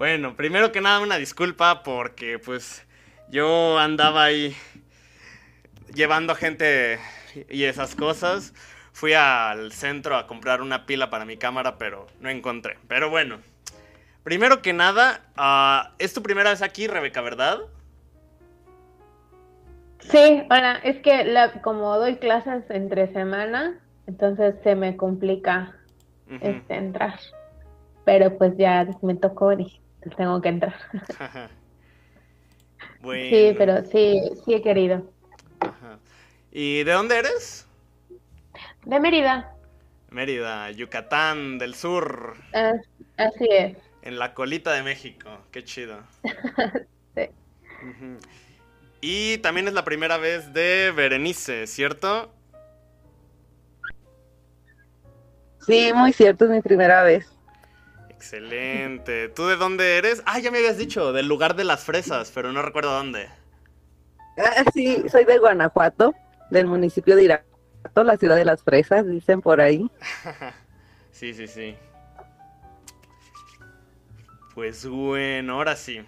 Bueno, primero que nada una disculpa porque pues yo andaba ahí llevando gente y esas cosas. Fui al centro a comprar una pila para mi cámara, pero no encontré. Pero bueno, primero que nada, ah, es tu primera vez aquí, Rebeca, ¿verdad? Sí, hola, es que la, como doy clases entre semana, entonces se me complica este, entrar. Pero pues ya me tocó y tengo que entrar. Sí, pero sí, sí he querido. ¿Y de dónde eres? De Mérida. Mérida, Yucatán del Sur. así es. En la colita de México, qué chido. sí. Y también es la primera vez de Berenice, ¿cierto? Sí, muy cierto, es mi primera vez. Excelente. ¿Tú de dónde eres? Ah, ya me habías dicho, del lugar de las fresas, pero no recuerdo dónde. Ah, sí, soy de Guanajuato, del municipio de Irapuato, la ciudad de las fresas, dicen por ahí. sí, sí, sí. Pues bueno, ahora sí.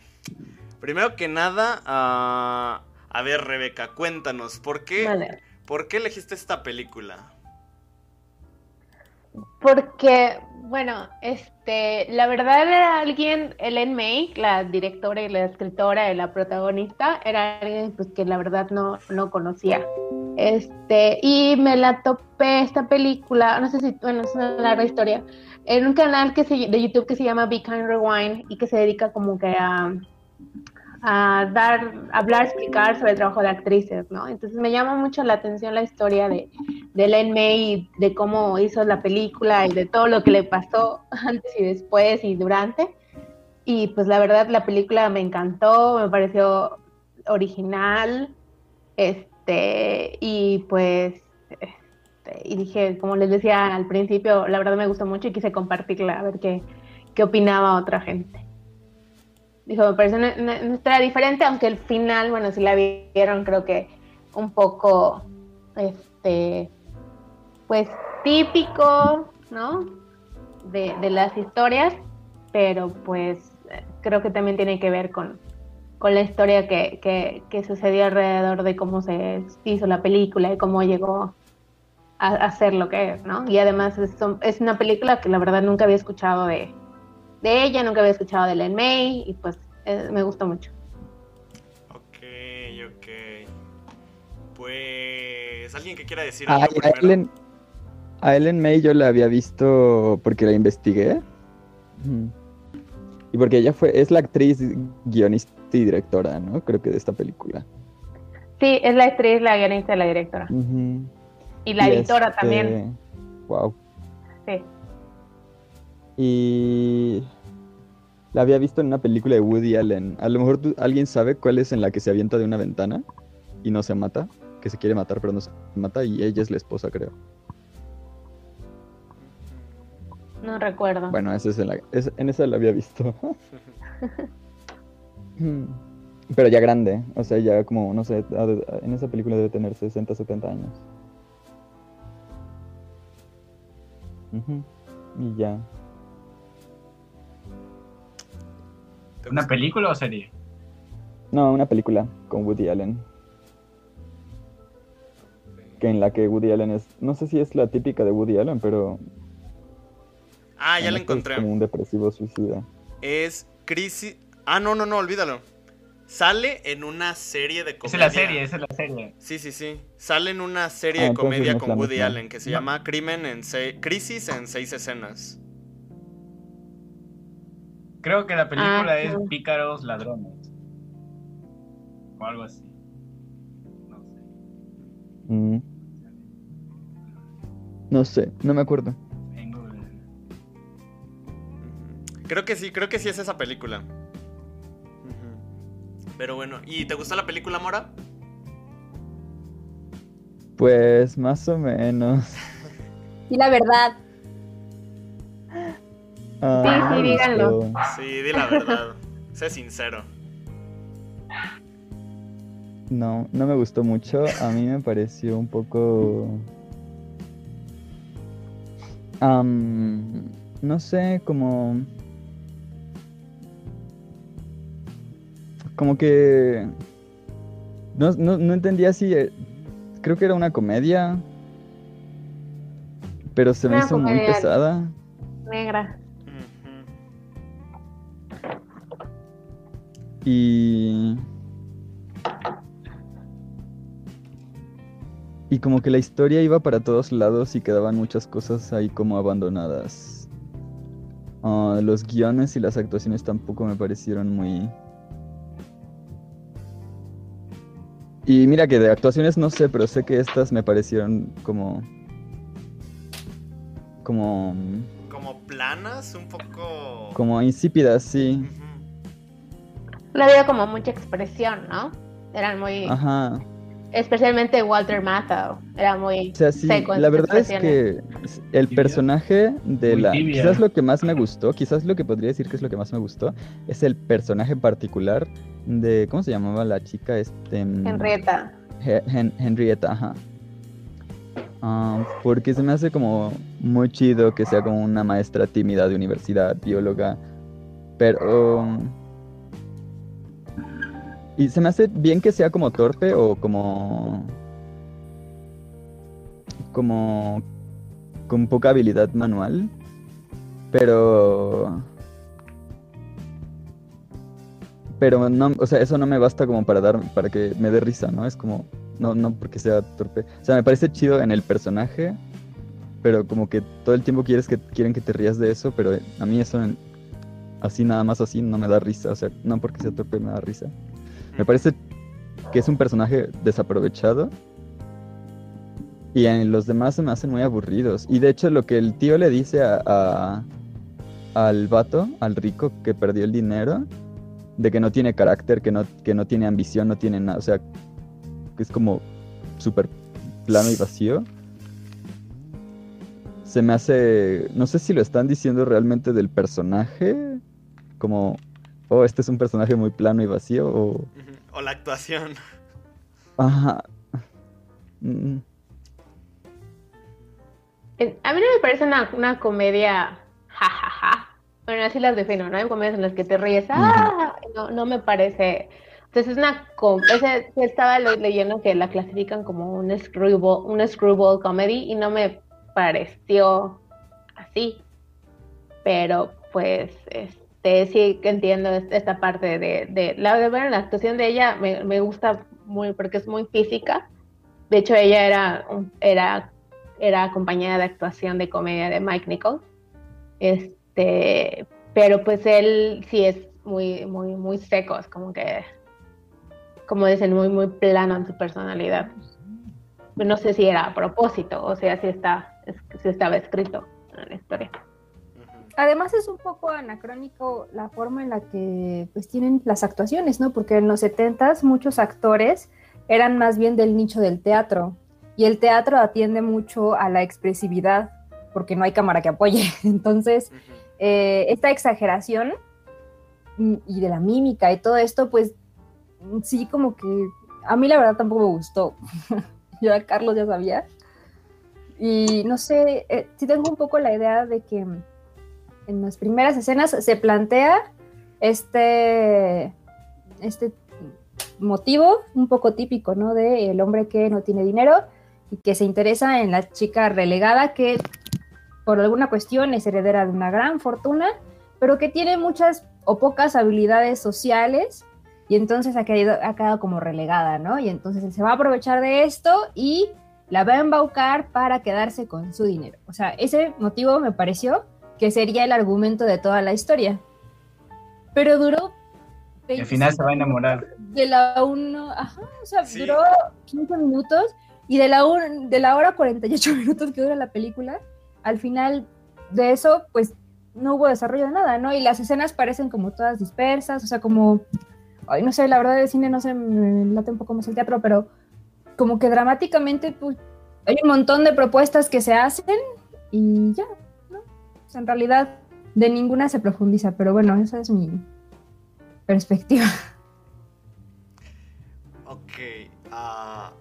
Primero que nada, ah, a ver, Rebeca, cuéntanos, ¿por qué, ¿por qué elegiste esta película? Porque, bueno, este, la verdad era alguien, Ellen May, la directora y la escritora y la protagonista, era alguien pues, que la verdad no, no conocía. Este, y me la topé esta película, no sé si, bueno, es una larga historia, en un canal que se, de YouTube que se llama Be Kind Rewind y que se dedica como que a a dar, hablar, explicar sobre el trabajo de actrices, ¿no? Entonces me llama mucho la atención la historia de, de Len May, de cómo hizo la película y de todo lo que le pasó antes y después y durante. Y pues la verdad la película me encantó, me pareció original, este, y pues, este, y dije, como les decía al principio, la verdad me gustó mucho y quise compartirla, a ver qué, qué opinaba otra gente. Dijo, me parece una, historia diferente, aunque el final, bueno, si la vieron, creo que un poco, este, pues típico, ¿no? De, las historias, pero pues creo que también tiene que ver con, con la historia que, que, sucedió alrededor de cómo se hizo la película y cómo llegó a, ser lo que es, ¿no? Y además es, es una película que la verdad nunca había escuchado de, de ella, nunca había escuchado de Ellen May y pues eh, me gustó mucho. Ok, ok. Pues, ¿alguien que quiera decir algo a Ellen May yo la había visto porque la investigué. Y porque ella fue, es la actriz, guionista y directora, ¿no? Creo que de esta película. Sí, es la actriz, la guionista y la directora. Y la editora este, también. Wow. Sí. Y la había visto en una película de Woody Allen. A lo mejor alguien sabe cuál es en la que se avienta de una ventana y no se mata, que se quiere matar pero no se mata y ella es la esposa, creo. No recuerdo. Bueno, esa es en, la, en esa la había visto. pero ya grande, o sea, ya como, no sé, en esa película debe tener 60, 70 años. Y ya. ¿Una película o serie? No, una película con Woody Allen. Que en la que Woody Allen es. No sé si es la típica de Woody Allen, pero. Ah, ya la encontré. Es como un depresivo suicida. Es Crisis. Ah, no, no, no, olvídalo. Sale en una serie de comedia. Esa es la serie, esa es la serie. Sí, sí, sí. Sale en una serie ah, de comedia con Woody Allen que se llama Crimen en Crisis en seis escenas. Creo que la película ah, es Pícaros Ladrones. O algo así. No sé. Mm. No sé, no me acuerdo. Creo que sí, creo que sí es esa película. Pero bueno, ¿y te gustó la película, Mora? Pues más o menos. Y la verdad. Ah, sí, sí, díganlo. Sí, di la verdad. sé sincero. No, no me gustó mucho. A mí me pareció un poco. no sé, como. Como que no, no, no entendía si eh, creo que era una comedia, pero se me Una hizo muy pesada. Negra. Y. Y como que la historia iba para todos lados y quedaban muchas cosas ahí como abandonadas. Ah, los guiones y las actuaciones tampoco me parecieron muy. Y mira que de actuaciones no sé, pero sé que estas me parecieron como. Como. Como planas, un poco. Como insípidas, sí. Ujú. No había como mucha expresión, ¿no? Eran muy. Ajá. Especialmente Walter Matthau. Era muy O sea, sí, seco en la verdad es que el personaje de Muy la... tibia. Quizás lo que más me gustó, quizás lo que podría decir que es lo que más me gustó, es el personaje particular de... ¿Cómo se llamaba la chica? Este... mm, Henrietta. He- Hen- Henrietta, ajá. Ah, porque se me hace como muy chido que sea como una maestra tímida de universidad, bióloga, pero... Y se me hace bien que sea como torpe o como... como... con poca habilidad manual, pero... Pero no, o sea, eso no me basta como para dar, para que me dé risa, ¿no? Es como, no, no porque sea torpe. O sea, me parece chido en el personaje, pero como que todo el tiempo quieres que quieren que te rías de eso, pero a mí eso así nada más así no me da risa, o sea, no porque sea torpe me da risa. Me parece que es un personaje desaprovechado y en los demás se me hacen muy aburridos. Y de hecho lo que el tío le dice a, a- al vato, al rico que perdió el dinero, de que no tiene carácter, que no, que no tiene ambición, no tiene nada, o sea, que es como súper plano y vacío. Se me hace, no sé si lo están diciendo realmente del personaje, como, oh, este es un personaje muy plano y vacío, o... O la actuación. Ajá. Mm, A mí no me parece una, una comedia jajaja. Bueno, así las defino, ¿no? Hay comedias en las que te ríes. ¡Ah! No, no me parece. Entonces es una. com- ese- estaba le- leyendo que la clasifican como un screwball, un screwball comedy y no me pareció así. Pero pues este sí que entiendo es- esta parte de, de la actuación de ella me, gusta muy porque es muy física. De hecho, ella era, era era compañera de actuación de comedia de Mike Nichols. Este, pero pues él sí es muy, muy, muy seco, es como que, como dicen, muy, muy plano en su personalidad. No sé si era a propósito, o sea, si está, es- si estaba escrito en la historia. Además es un poco anacrónico la forma en la que pues tienen las actuaciones, ¿no? Porque en los 70s muchos actores eran más bien del nicho del teatro y el teatro atiende mucho a la expresividad porque no hay cámara que apoye. Entonces, eh, esta exageración y de la mímica y todo esto, pues sí, como que a mí la verdad tampoco me gustó. Yo a Carlos ya sabía. Y no sé, eh, sí tengo un poco la idea de que en las primeras escenas se plantea este, este motivo un poco típico, ¿no? De el hombre que no tiene dinero y que se interesa en la chica relegada que por alguna cuestión es heredera de una gran fortuna, pero que tiene muchas o pocas habilidades sociales y entonces ha, quedado, ha quedado como relegada, ¿no? Y entonces él se va a aprovechar de esto y la va a embaucar para quedarse con su dinero. O sea, ese motivo me pareció que sería el argumento de toda la historia. Pero duró... Y al final se va a enamorar. De la 1, ajá, o sea, Sí. duró 15 minutos y de la, un- de la hora 48 minutos que dura la película, al final de eso, pues no hubo desarrollo de nada, ¿no? Y las escenas parecen como todas dispersas, o sea, como, ay, no sé, la verdad de cine no sé, me late un poco más el teatro, pero como que dramáticamente, pues, hay un montón de propuestas que se hacen y ya, en realidad de ninguna se profundiza, pero bueno, esa es mi perspectiva. Ok. ah,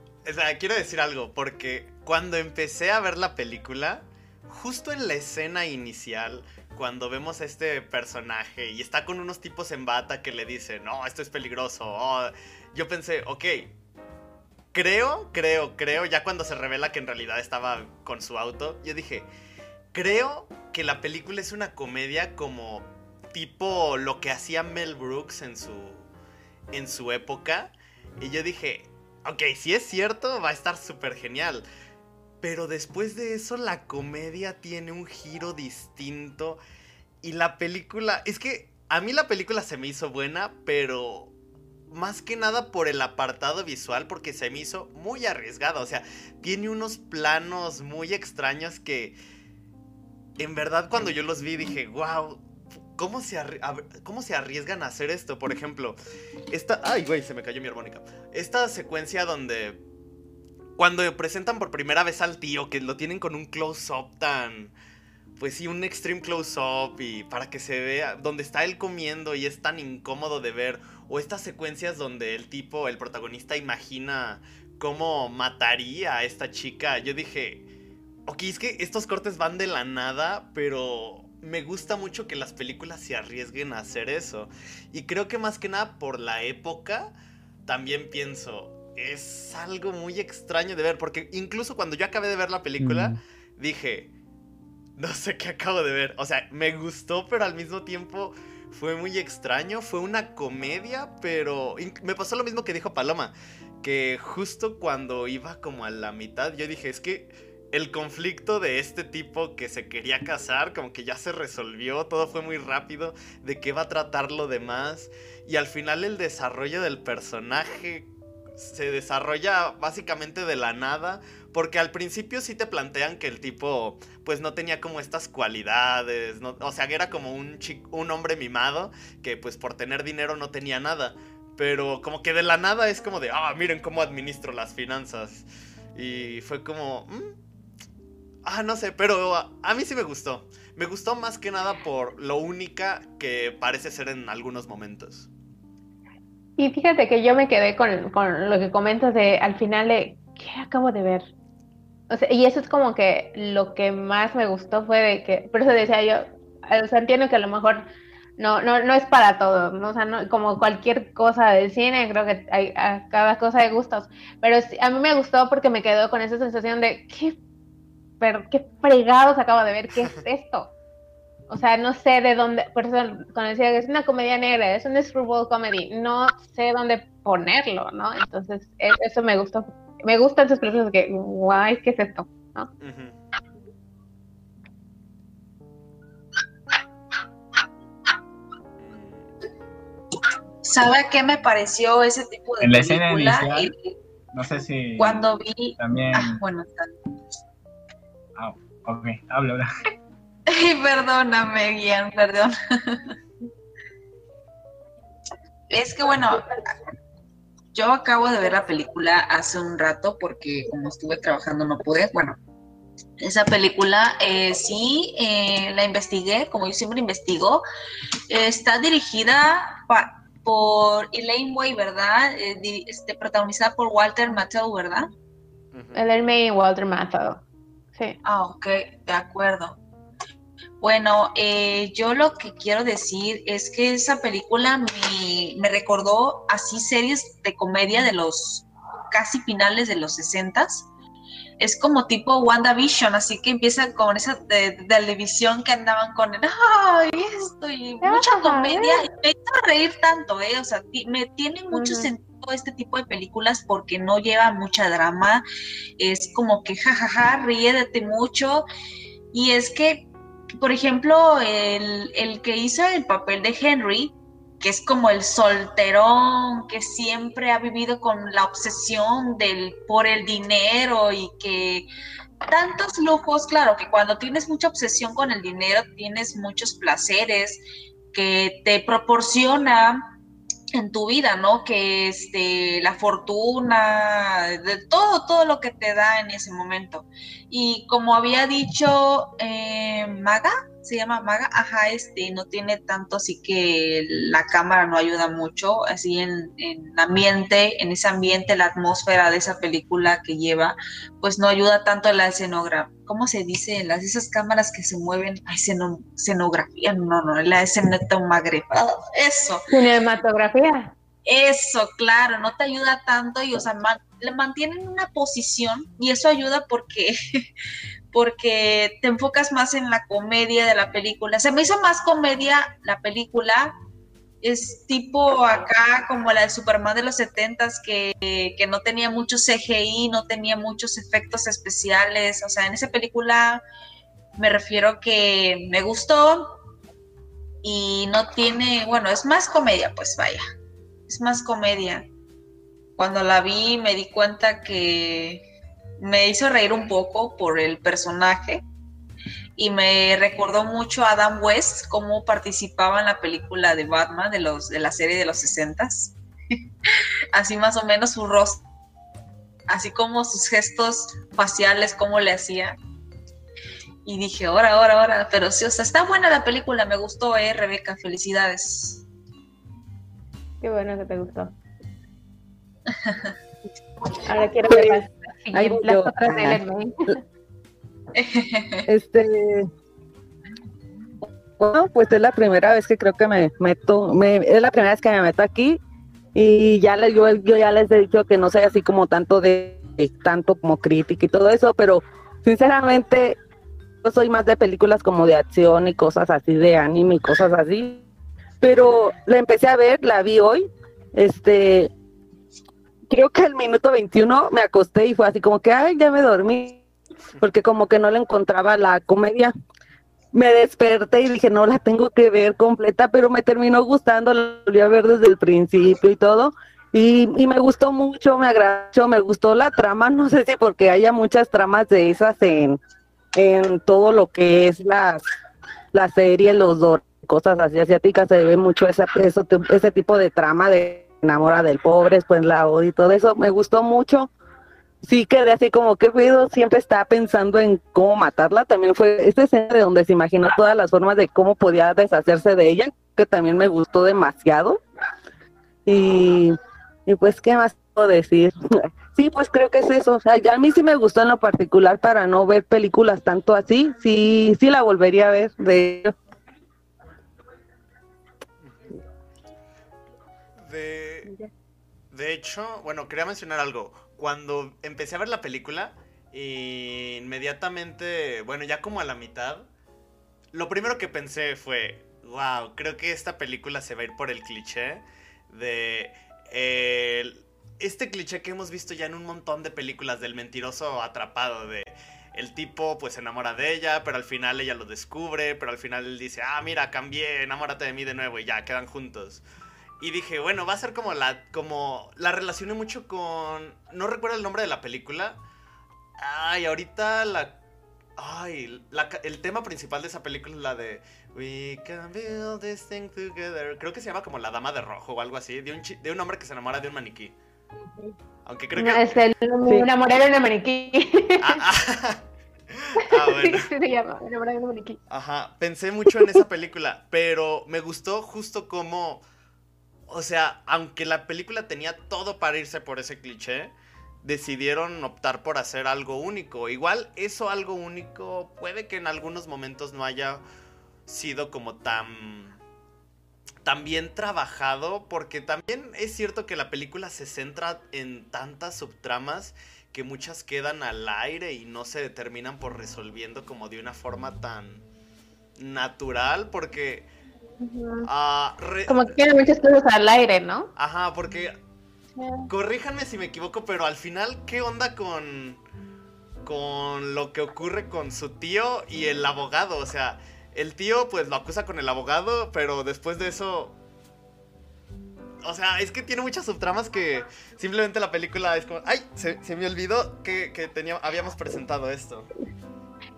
quiero decir algo, porque cuando empecé a ver la película, justo en la escena inicial, cuando vemos a este personaje y está con unos tipos en bata que le dicen, no, esto es peligroso, oh", yo pensé, ok, creo, creo, creo, ya cuando se revela que en realidad estaba con su auto, yo dije, creo que la película es una comedia como tipo lo que hacía Mel Brooks en su, en su época. Y yo dije, ok, si es cierto, va a estar súper genial. Pero después de eso la comedia tiene un giro distinto. Y la película, es que a mí la película se me hizo buena, pero más que nada por el apartado visual, porque se me hizo muy arriesgada. O sea, tiene unos planos muy extraños que en verdad cuando yo los vi dije, wow, ¿cómo se, ¿cómo se arriesgan a hacer esto? Por ejemplo, esta... Ay, güey, se me cayó mi armónica. Esta secuencia donde... Cuando presentan por primera vez al tío, que lo tienen con un close-up tan pues sí, un extreme close-up y para que se vea donde está él comiendo y es tan incómodo de ver. O estas secuencias donde el tipo, el protagonista, imagina cómo mataría a esta chica. Yo dije, ok, es que estos cortes van de la nada, pero me gusta mucho que las películas se arriesguen a hacer eso. Y creo que más que nada por la época, también pienso, es algo muy extraño de ver, porque incluso cuando yo acabé de ver la película, mm. dije, no sé qué acabo de ver. O sea, me gustó, pero al mismo tiempo fue muy extraño. Fue una comedia, pero me pasó lo mismo que dijo Paloma. Que justo cuando iba como a la mitad, yo dije, es que el conflicto de este tipo que se quería casar, como que ya se resolvió, todo fue muy rápido, de qué va a tratar lo demás. Y al final el desarrollo del personaje se desarrolla básicamente de la nada porque al principio sí te plantean que el tipo, pues no tenía como estas cualidades, o sea, que era como un, un hombre mimado, que pues por tener dinero no tenía nada. Pero como que de la nada es como de, ah, miren cómo administro las finanzas. Y fue como, mm, ah, no sé, pero a, mí sí me gustó. Me gustó más que nada por lo única que parece ser en algunos momentos. Y fíjate que yo me quedé con, con, lo que comentas de al final de, ¿qué acabo de ver? y eso es como que lo que más me gustó fue de que, por eso decía yo, o sea, entiendo que a lo mejor no, no, no es para todo, ¿no? O sea, no, como cualquier cosa del cine, creo que hay a cada cosa de gustos, pero a mí me gustó porque me quedó con esa sensación de, ¿qué, pero, qué fregados acabo de ver? ¿Qué es esto? O sea, no sé de dónde, por eso cuando decía que es una comedia negra, es un screwball comedy, no sé dónde ponerlo, ¿no? Entonces, e, eso me gustó me gustan sus películas que, guay, ¿qué es esto? ¿Sabe qué me pareció ese tipo de en la Escena inicial, no sé si cuando vi también ah, bueno ok habla ahora perdóname Guian perdón es que bueno yo acabo de ver la película hace un rato porque como estuve trabajando no pude. Bueno, esa película eh, sí eh, la investigué, como yo siempre investigo. está dirigida por Elaine Way, ¿verdad? Eh, este, protagonizada por Walter Matthau, ¿verdad? Elaine May y Walter Matthau. Sí. Ah, ok, de acuerdo. Bueno, eh, yo lo que quiero decir es que esa película me, recordó así series de comedia de los casi finales de los sesentas. Es como tipo WandaVision, así que empieza con esa de, televisión que andaban con el, ay, esto y mucha comedia. Me hizo reír tanto, ¿eh? O sea, me tiene mucho sentido este tipo de películas porque no lleva mucha drama. Es como que, jajaja, ríete mucho. Y es que por ejemplo, el, que hizo el papel de Henry, que es como el solterón que siempre ha vivido con la obsesión del por el dinero y que tantos lujos, claro, que cuando tienes mucha obsesión con el dinero tienes muchos placeres que te proporciona en tu vida, ¿no? Que este, la fortuna, de todo, todo lo que te da en ese momento. Y como había dicho eh, Maga, se llama Maga, ajá, este, no tiene tanto, así que la cámara no ayuda mucho, así en, en ambiente, en ese ambiente, la atmósfera de esa película que lleva, pues no ayuda tanto la escenografía, ¿cómo se dice? Las, esas cámaras que se mueven, ay, escenografía, no, no, la escenografía, eso. Cinematografía. Eso, claro, no te ayuda tanto y, o sea, le mantienen una posición y eso ayuda porque porque te enfocas más en la comedia de la película. Se me hizo más comedia la película, es tipo acá como la de Superman de los 70 que, que no tenía mucho CGI, no tenía muchos efectos especiales, o sea, en esa película me refiero que me gustó y no tiene, bueno, es más comedia, pues vaya, es más comedia. Cuando la vi me di cuenta que me hizo reír un poco por el personaje y me recordó mucho a Adam West, cómo participaba en la película de Batman de, los, de la serie de los 60 así más o menos su rostro, así como sus gestos faciales, cómo le hacía. Y dije, ahora, ahora, ahora, pero sí, o sea, está buena la película, me gustó, eh, Rebeca, felicidades. Qué bueno que te gustó. Ahora quiero ver este. Bueno, pues es la primera vez que creo que me meto, me, es la primera vez que me meto aquí y ya les, yo, yo ya les he dicho que no soy así como tanto de, tanto como crítica y todo eso, pero sinceramente yo soy más de películas como de acción y cosas así, de anime y cosas así, pero la empecé a ver, la vi hoy, este, creo que al minuto 21 me acosté y fue así como que, ay, ya me dormí, porque como que no le encontraba la comedia. Me desperté y dije, no la tengo que ver completa, pero me terminó gustando, la volví a ver desde el principio y todo. Y, me gustó mucho, me agradó, me gustó la trama, no sé si porque haya muchas tramas de esas en, en todo lo que es las la serie, los dos, cosas así asiáticas, se ve mucho esa, eso, ese tipo de trama de enamora del pobre, después la odio y todo eso, me gustó mucho. Sí quedé así como que ruido, siempre estaba pensando en cómo matarla, también fue esta escena de donde se imaginó todas las formas de cómo podía deshacerse de ella, que también me gustó demasiado. Y, pues, ¿qué más puedo decir? Sí, pues creo que es eso. Ya a mí sí me gustó en lo particular para no ver películas tanto así. Sí, sí la volvería a ver. De De, hecho, bueno, quería mencionar algo. Cuando empecé a ver la película, inmediatamente, bueno, ya como a la mitad, lo primero que pensé fue, wow, creo que esta película se va a ir por el cliché de... este cliché que hemos visto ya en un montón de películas del mentiroso atrapado, de el tipo pues se enamora de ella, pero al final ella lo descubre, pero al final él dice, ah, mira, cambié, enamórate de mí de nuevo y ya, quedan juntos. Y dije, bueno, va a ser como la. como. La relacioné mucho con. No recuerdo el nombre de la película. Ay, ahorita la. Ay, el tema principal de esa película es la de We can build this thing together. Creo que se llama como La Dama de Rojo o algo así. De un, de un hombre que se enamora de un maniquí. Aunque creo que. es el enamoré de un maniquí. Ah, ah. ah bueno. Sí, se llama Enamoré de un maniquí. Ajá, pensé mucho en esa película, pero me gustó justo como o sea, aunque la película tenía todo para irse por ese cliché, decidieron optar por hacer algo único. Igual eso algo único puede que en algunos momentos no haya sido como tan tan bien trabajado porque también es cierto que la película se centra en tantas subtramas que muchas quedan al aire y no se determinan por resolviendo como de una forma tan natural porque Ah, Como que tiene muchas cosas al aire, ¿no? Ajá, porque. Corríjanme si me equivoco, pero al final, ¿qué onda con. con lo que ocurre con su tío y el abogado? O sea, el tío pues lo acusa con el abogado, pero después de eso. O sea, es que tiene muchas subtramas que simplemente la película es como. ¡Ay! Se, me olvidó que, que habíamos presentado esto.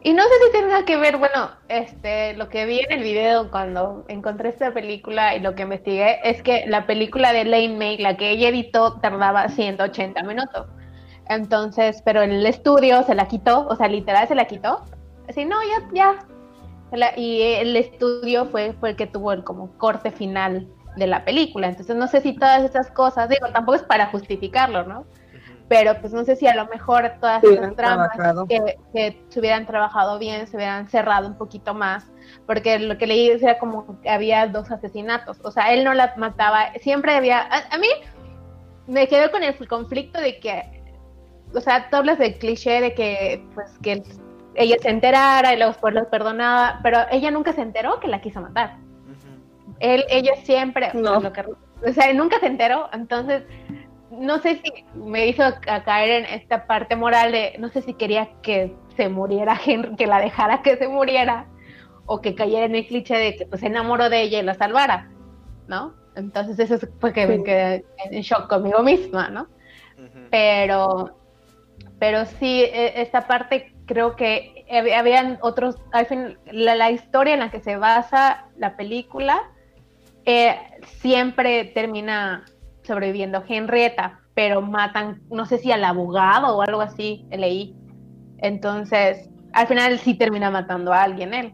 Y no sé si tenga que ver, bueno, este, lo que vi en el video cuando encontré esta película y lo que investigué es que la película de Lane May, la que ella editó, tardaba 180 minutos. Entonces, pero el estudio se la quitó, o sea, literal se la quitó. Así, no, ya, ya. y el estudio fue, fue el que tuvo el como corte final de la película. Entonces no sé si todas esas cosas, digo, tampoco es para justificarlo, ¿no? Pero pues no sé si a lo mejor todas esas tramas que, que, se hubieran trabajado bien, se hubieran cerrado un poquito más, porque lo que leí era como que había dos asesinatos, o sea, él no la mataba, siempre había, a, mí me quedé con el conflicto de que, o sea, tú hablas del cliché de que, pues, que ella se enterara y luego después los perdonaba, pero ella nunca se enteró que la quiso matar. Él, ella siempre, no. o sea, nunca se enteró, entonces no sé si me hizo caer en esta parte moral de, no sé si quería que se muriera Henry, que la dejara que se muriera, o que cayera en el cliché de que pues se enamoró de ella y la salvara, ¿no? Entonces eso fue que me quedé en shock conmigo misma, ¿no? Pero, pero sí, e, esta parte creo que habían otros, al fin, la, historia en la que se basa la película eh, siempre termina sobreviviendo Henrietta, pero matan, no sé si al abogado o algo así, leí. Entonces, al final sí termina matando a alguien él.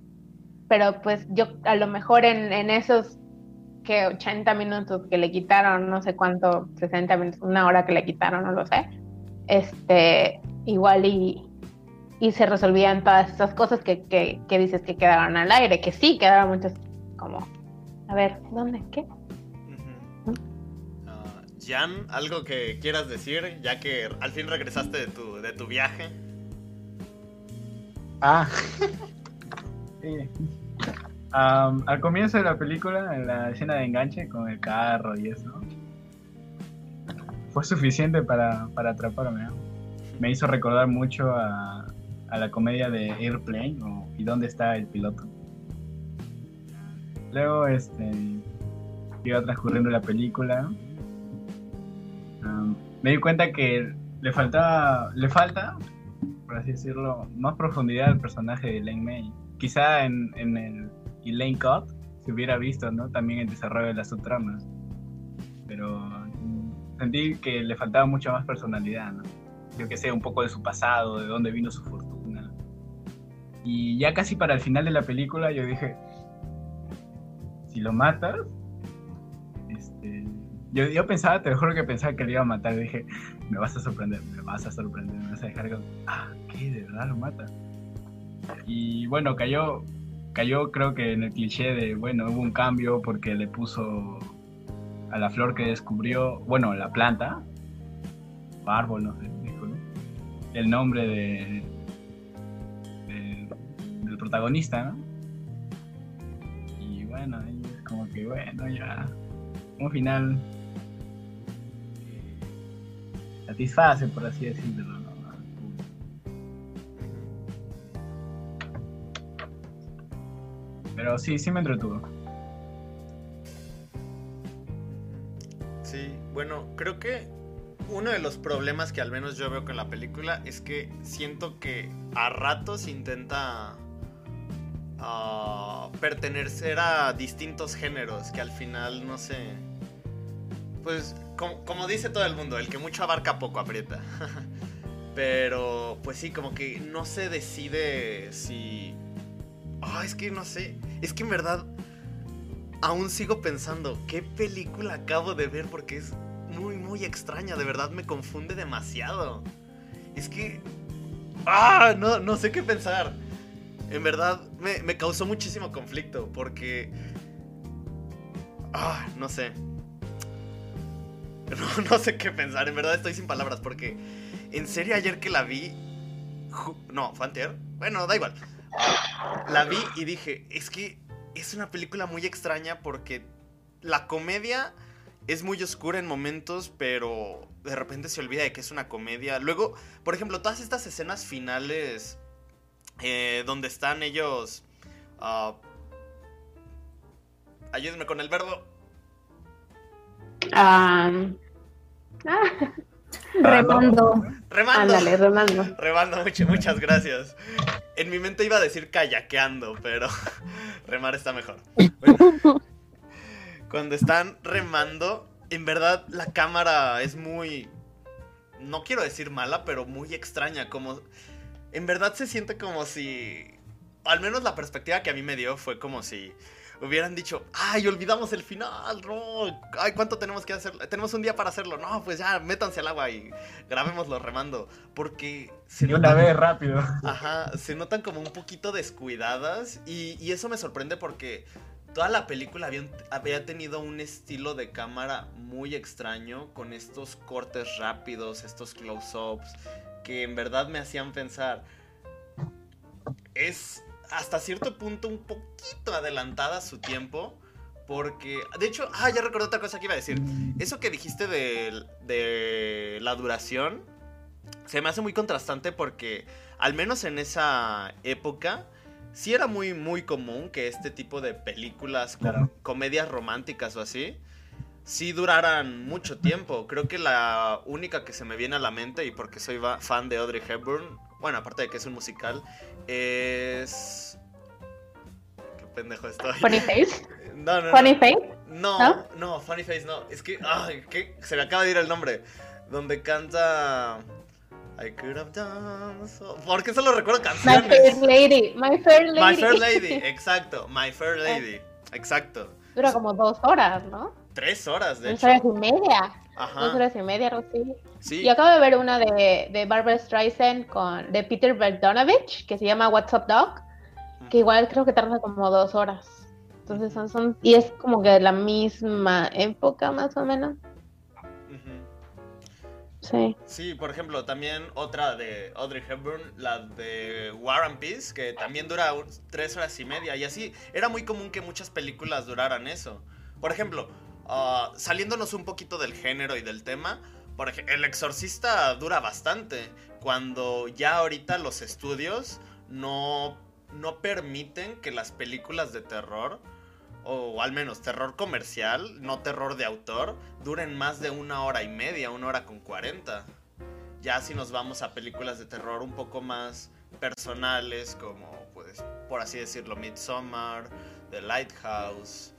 Pero pues yo a lo mejor en, en esos que 80 minutos que le quitaron, no sé cuánto, 60 minutos, una hora que le quitaron, no lo sé, este, igual y, y se resolvían todas esas cosas que, que, que, dices que quedaron al aire, que sí quedaron muchas, como, a ver, ¿dónde? ¿Qué? Jan, ¿algo que quieras decir, ya que al fin regresaste de tu, de tu viaje? Ah, sí al comienzo de la película, en la escena de enganche con el carro y eso, fue suficiente para, para atraparme. Me hizo recordar mucho a, a, la comedia de Airplane o ¿Y dónde está el piloto? Luego, este, iba transcurriendo la película. Me di cuenta que le faltaba, le falta, por así decirlo, más profundidad al personaje de Lane May. Quizá en, en el y Lane Cott se hubiera visto, ¿no? También el desarrollo de las subtramas. Pero mm, sentí que le faltaba mucha más personalidad, ¿no? Yo que sé, un poco de su pasado, de dónde vino su fortuna. Y ya casi para el final de la película yo dije, si lo matas, este, yo, yo pensaba, te juro que pensaba que le iba a matar. Dije, me vas a sorprender, me vas a sorprender, me vas a dejar con, ah, ¿qué? ¿De verdad lo mata? Y bueno, cayó, cayó creo que en el cliché de, bueno, hubo un cambio porque le puso a la flor que descubrió, bueno, la planta, árbol, no sé, dijo, el nombre de, del protagonista, ¿no? Y bueno, es como que, bueno, ya, un final satisface, por así decirlo. Pero sí, sí me entretuvo. Sí, bueno, creo que uno de los problemas que al menos yo veo con la película es que siento que a ratos intenta uh, pertenecer a distintos géneros que al final, no sé, pues como, dice todo el mundo, el que mucho abarca poco aprieta. Pero pues sí, como que no se decide si Ah, es que no sé. Es que en verdad aún sigo pensando, ¿qué película acabo de ver? Porque es muy, muy extraña. De verdad me confunde demasiado. Es que... Ah, no, no sé qué pensar. En verdad me, me causó muchísimo conflicto porque... Ah, no sé. No, sé qué pensar. En verdad estoy sin palabras porque... En serio ayer que la vi... No, fue antier. Bueno, da igual la vi y dije, es que es una película muy extraña porque la comedia es muy oscura en momentos, pero de repente se olvida de que es una comedia. Luego, por ejemplo, todas estas escenas finales eh, donde están ellos... Uh, ayúdenme con el verbo. Um, remando. Remando. Ándale, remando. Remando, muchas gracias. En mi mente iba a decir kayakeando, pero remar está mejor. cuando están remando, en verdad la cámara es muy... No quiero decir mala, pero muy extraña. Como... En verdad se siente como si al menos la perspectiva que a mí me dio fue como si hubieran dicho, ay, olvidamos el final, no, ay, ¿cuánto tenemos que hacer? Tenemos un día para hacerlo, no, pues ya, métanse al agua y grabémoslo remando, porque se Y una notan- vez rápido. Ajá, se notan como un poquito descuidadas y, y eso me sorprende porque toda la película había, había tenido un estilo de cámara muy extraño con estos cortes rápidos, estos close-ups, que en verdad me hacían pensar, es hasta cierto punto un poquito adelantada a su tiempo. Porque, de hecho, ah, ya recordé otra cosa que iba a decir. Eso que dijiste de, de la duración se me hace muy contrastante porque, al menos en esa época, sí era muy, muy común que este tipo de películas, com- comedias románticas o así, sí duraran mucho tiempo. Creo que la única que se me viene a la mente, y porque soy fan de Audrey Hepburn, bueno, aparte de que es un musical, es... ¿Qué pendejo estoy? Funny Face. No, no, no. Funny Face. No, ¿No? no, Funny Face no. Es que, ay, que se me acaba de ir el nombre. Donde canta. I could have done so. ¿Por qué solo recuerdo My Fair canciones? Lady. My Fair Lady. My Fair Lady, exacto. My Fair Lady, exacto. Dura como dos horas, ¿no? Tres horas, de Dos hecho. horas y media. Dos Ajá. horas y media, así. Sí. Yo acabo de ver una de, de Barbara Streisand con, de Peter Bogdanovich, que se llama What's Up Dog, que igual creo que tarda como dos horas. Entonces son, son y es como que de la misma época más o menos. Sí. Sí, por ejemplo, también otra de Audrey Hepburn, la de War and Peace, que también dura tres horas y media. Y así, era muy común que muchas películas duraran eso. Por ejemplo, ah, saliéndonos un poquito del género y del tema, por ejemplo, El Exorcista dura bastante. Cuando ya ahorita los estudios no, no permiten que las películas de terror, o al menos terror comercial, no terror de autor, duren más de una hora y media, una hora con cuarenta. Ya si nos vamos a películas de terror un poco más personales, como pues, por así decirlo, Midsommar, The Lighthouse,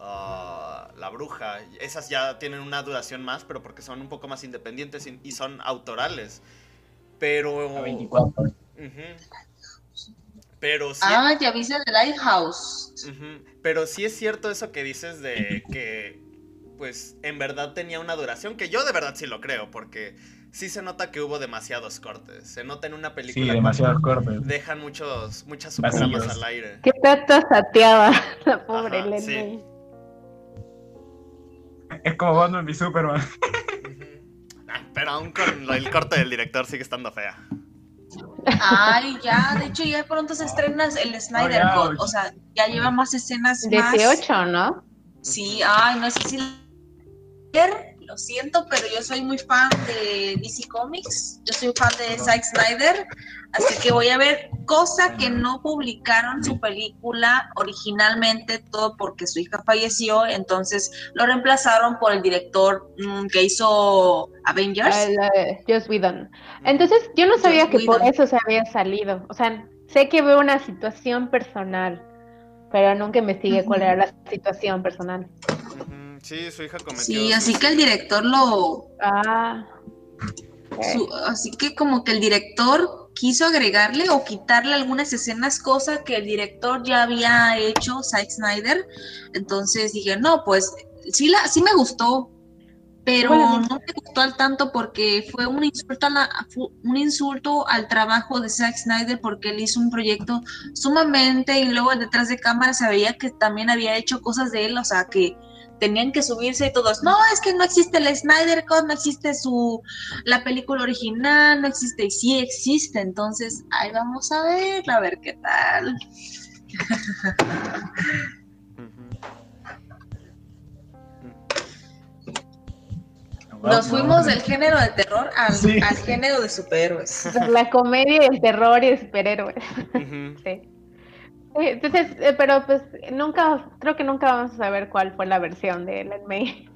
ah, La Bruja, esas ya tienen una duración más, pero porque son un poco más independientes y, y son autorales. Pero... A 24. Ujú. Pero sí... Ah, ya viste The Lighthouse. Pero sí es cierto eso que dices de que, pues, en verdad tenía una duración, que yo de verdad sí lo creo, porque sí se nota que hubo demasiados cortes. Se nota en una Sí, película que demasiados cortes. dejan muchos, muchas subtramas al aire. Qué tata sateada la pobre Ajá, sí. Es como Batman v Superman. Ah, Pero aún con el corte del director sigue estando fea. Ay, ya, de hecho ya pronto se estrena el Snyder Cut, oye. o sea, ya lleva más escenas más. 18, ¿no? Sí, ay, no sé si lo siento, pero yo soy muy fan de DC Comics, yo soy fan de Zack Snyder, así que voy a ver, cosa que no publicaron su película originalmente, todo porque su hija falleció, entonces lo reemplazaron por el director mm, que hizo Avengers. El, eh, Joss Whedon. Entonces, yo no sabía que por eso se había salido. O sea, sé que veo una situación personal, pero nunca investigué cuál era la situación personal. Sí, su hija cometió... Sí, así que el director lo, Ah. Su- así que como que el director quiso agregarle o quitarle algunas escenas, cosa que el director ya había hecho, Zack Snyder. Entonces dije, no, pues sí, la, sí me gustó, pero Bueno. no me gustó al tanto porque fue un insulto, a la- un insulto al trabajo de Zack Snyder porque él hizo un proyecto sumamente y luego detrás de cámara se veía que también había hecho cosas de él, o sea que tenían que subirse y todos, no, es que no existe el Snyder Cut, no existe su la película original, no existe, y sí existe, entonces ahí vamos a ver, a ver qué tal. Nos fuimos del género de terror al, Sí. al género de superhéroes. La comedia, el terror y el superhéroe. Ujú. Sí. Sí, Entonces, eh, pero pues nunca, creo que nunca vamos a saber cuál fue la versión de Ellen May.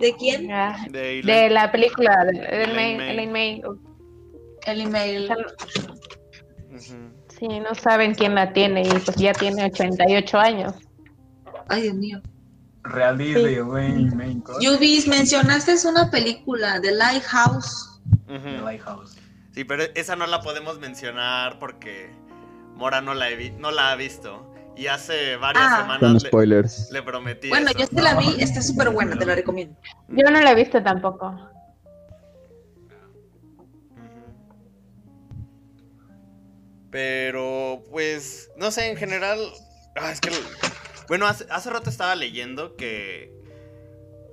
¿De quién? De De la película de Ellen May. Ellen May. Ellen. Sí, no saben quién la tiene y pues ya tiene 88 años. Ay, Dios mío. Realice Sí. de Wayne Main Court. Yubis, mencionaste una película, The Lighthouse. Ujú. The Lighthouse. Sí, pero esa no la podemos mencionar porque Mora no la, he vi- no la ha visto. Y hace varias Ah. Semanas le, spoilers. le prometí Bueno, eso. yo sí la vi, está súper buena, te la recomiendo. Yo no la he visto tampoco. Pero, pues, no sé, en general. ah, es que. Bueno, hace, hace rato estaba leyendo que.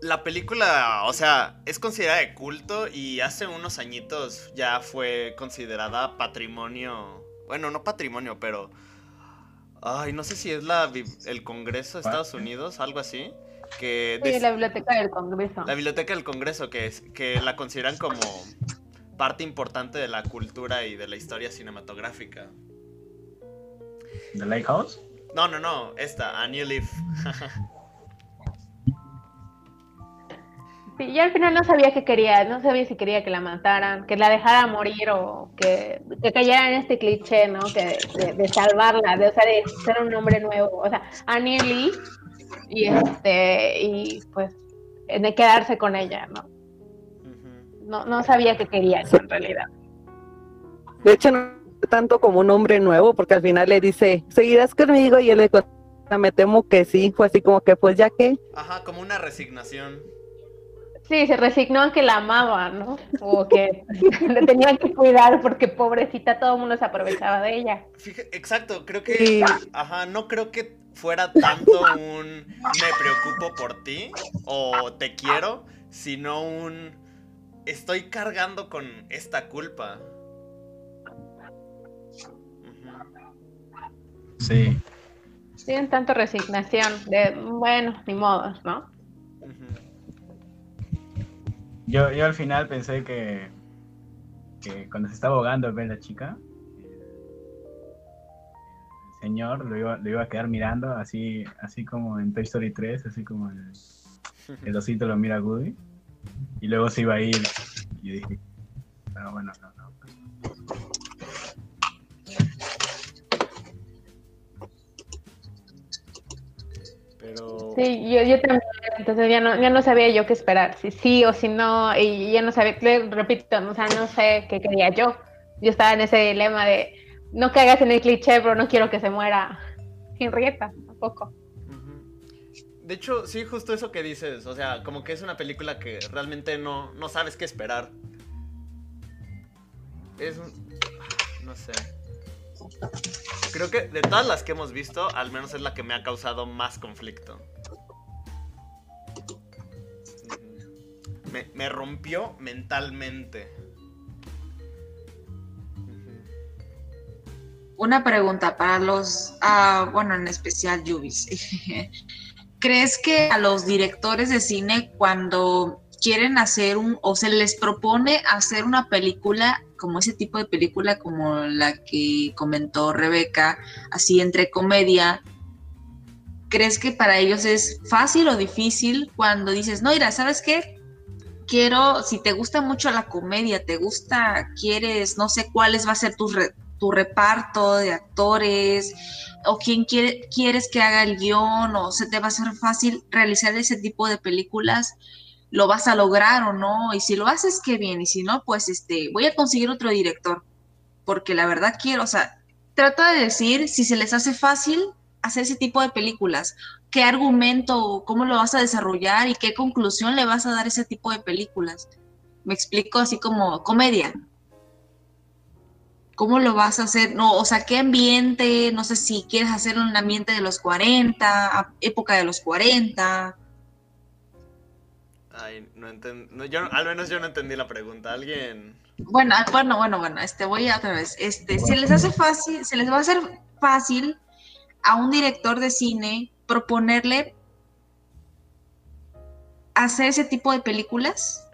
La película, o sea, es considerada de culto y hace unos añitos ya fue considerada patrimonio. Bueno, no patrimonio, pero. Ay, no sé si es la, el Congreso de Estados Unidos, algo así. Que Sí, la biblioteca del Congreso. la biblioteca del Congreso, que, es, que la consideran como parte importante de la cultura y de la historia cinematográfica. ¿The Lighthouse? No, no, no, esta, A New Leaf. Sí, yo al final no sabía qué quería, no sabía si quería que la mataran, que la dejara morir o que, que cayera en este cliché, ¿no? Que de, de salvarla, de, o sea, de ser un hombre nuevo, o sea, Annie Lee y este y pues de quedarse con ella, ¿no? No, no sabía qué quería en realidad. De hecho, no tanto como un hombre nuevo, porque al final le dice, ¿seguirás conmigo? Y él le contesta, me temo que sí. Fue así como que, pues ya que, Ajá, como una resignación. Sí, se resignó a que la amaba, ¿no? O que le tenían que cuidar porque pobrecita todo el mundo se aprovechaba de ella. Fija- exacto, creo que. Sí. Ajá, no creo que fuera tanto un me preocupo por ti o te quiero, sino un estoy cargando con esta culpa. Sí. Tienen tanto resignación de, bueno, ni modos, ¿no? Yo, yo al final pensé que, que cuando se estaba ahogando ver la chica, el señor lo iba, lo iba a quedar mirando, así, así como en Toy Story 3, así como el, el osito lo mira a Woody, y luego se iba a ir. Y yo dije, pero bueno, no, no. Pero. Sí, yo, yo también, entonces ya no, ya no sabía yo qué esperar, si sí o si no, y ya no sabía, repito, o sea, no sé qué quería yo. Yo estaba en ese dilema de, no caigas en el cliché, pero no quiero que se muera Henrietta, tampoco. De hecho, sí, justo eso que dices. O sea, como que es una película que realmente no, no sabes qué esperar. Es un... No sé. Creo que de todas las que hemos visto, al menos es la que me ha causado más conflicto. Me, rompió mentalmente. Una pregunta para los, ah, bueno, en especial Yubis. ¿Crees que a los directores de cine cuando quieren hacer un, o se les propone hacer una película como ese tipo de película como la que comentó Rebeca, así entre comedia, ¿crees que para ellos es fácil o difícil cuando dices, no, mira, ¿sabes qué? Quiero, si te gusta mucho la comedia, te gusta, quieres, no sé cuáles va a ser tu, tu reparto de actores, o quién quiere, quieres que haga el guion, o se te va a hacer fácil realizar ese tipo de películas, lo vas a lograr o no, y si lo haces, qué bien, y si no, pues este, voy a conseguir otro director, porque la verdad quiero, o sea, trata de decir si se les hace fácil hacer ese tipo de películas, qué argumento, cómo lo vas a desarrollar y qué conclusión le vas a dar a ese tipo de películas. Me explico así como comedia. ¿Cómo lo vas a hacer? No, o sea, ¿qué ambiente? No sé si quieres hacer un ambiente de los 40, a- época de los 40. Ay, no entiendo. yo, al menos yo no entendí la pregunta. ¿Alguien...? Bueno, bueno, bueno, bueno, este voy a otra vez. Este, se les hace fácil, se les va a hacer fácil a un director de cine proponerle hacer ese tipo de películas.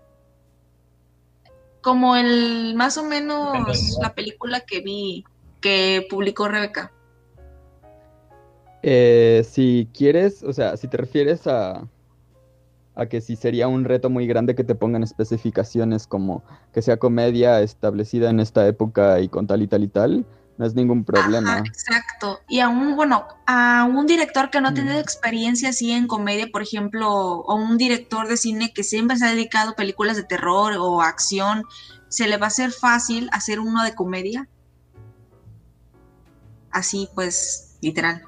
Como el más o menos la película que vi que publicó Rebeca. Eh, si quieres, o sea, si te refieres a, a que si sería un reto muy grande que te pongan especificaciones como que sea comedia establecida en esta época y con tal y tal y tal, no es ningún problema. Ajá, exacto. Y a un, bueno, a un director que no ha Mm. tenido experiencia así en comedia, por ejemplo, o un director de cine que siempre se ha dedicado a películas de terror o acción, ¿se le va a hacer fácil hacer uno de comedia? así pues literal.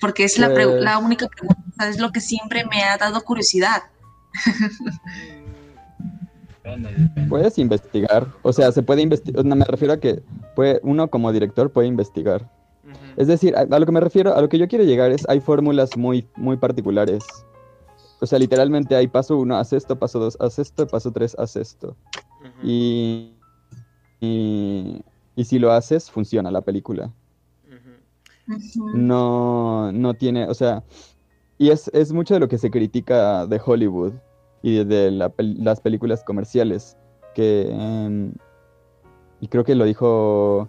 Porque es la, pre- Pues- la única pregunta, es lo que siempre me ha dado curiosidad. Depende, depende. Puedes investigar, o sea, se puede investigar, me refiero a que puede, uno como director puede investigar. Es decir, a, a lo que me refiero, a lo que yo quiero llegar es, hay fórmulas muy, muy particulares. O sea, literalmente hay paso uno, haz esto, paso dos, haz esto, paso tres, haz esto. Y, y, y si lo haces, funciona la película. No, no tiene, o sea, y es, es mucho de lo que se critica de Hollywood y de, de la pel- las películas comerciales, que, em, y creo que lo dijo,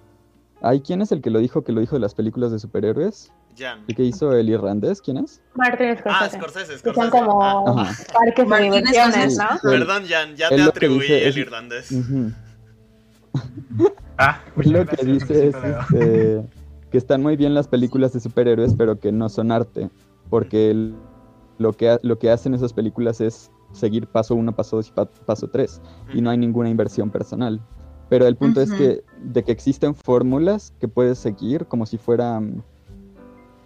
ay, ¿quién es el que lo dijo, que lo dijo de las películas de superhéroes? Jan. ¿El que hizo el irlandés? ¿Quién es? Martin Ah, Scorsese. Scorsese, que Scorsese. son como Ah, parques de Scorsese. ¿no? Él- Perdón, Jan, ya te atribuí dice el es- irlandés. Ah, Pues lo que dice es Leo. este, que están muy bien las películas de superhéroes, pero que no son arte, porque el- lo, que, lo que hacen esas películas es seguir paso uno, paso dos y pa- paso tres, y no hay ninguna inversión personal. Pero el punto es que de que existen fórmulas que puedes seguir como si fueran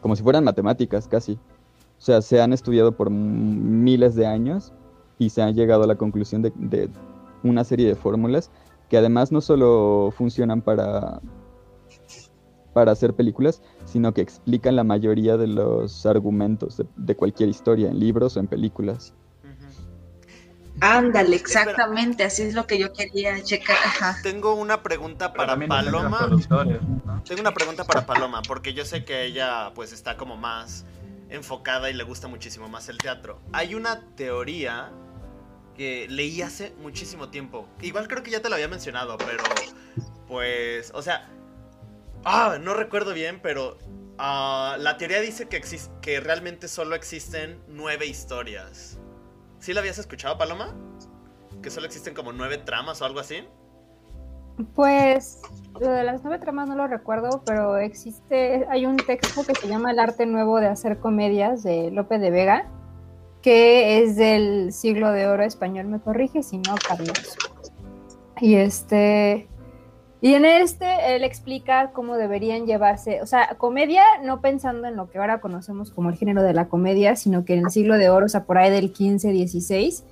como si fueran matemáticas casi. O sea, se han estudiado por miles de años y se ha llegado a la conclusión de, de una serie de fórmulas que además no solo funcionan para para hacer películas, sino que explican la mayoría de los argumentos de, de cualquier historia en libros o en películas. Ándale, Espera. exactamente, así es lo que yo quería checar. Ajá. Tengo una pregunta para Paloma. Tengo una pregunta para Paloma, porque yo sé que ella pues está como más enfocada y le gusta muchísimo más el teatro. Hay una teoría que leí hace muchísimo tiempo. Igual creo que ya te lo había mencionado, pero pues, o sea, ah, no recuerdo bien, pero ah, la teoría dice que, que realmente solo existen nueve historias. ¿Sí la habías escuchado, Paloma? Que solo existen como nueve tramas o algo así. Pues lo de las nueve tramas no lo recuerdo, pero existe, hay un texto que se llama El arte nuevo de hacer comedias de Lope de Vega, que es del siglo de oro español, me corrige si no, Carlos. Y este, y en este él explica cómo deberían llevarse, o sea, comedia no pensando en lo que ahora conocemos como el género de la comedia, sino que en el siglo de oro, o sea, por ahí del 15, 16,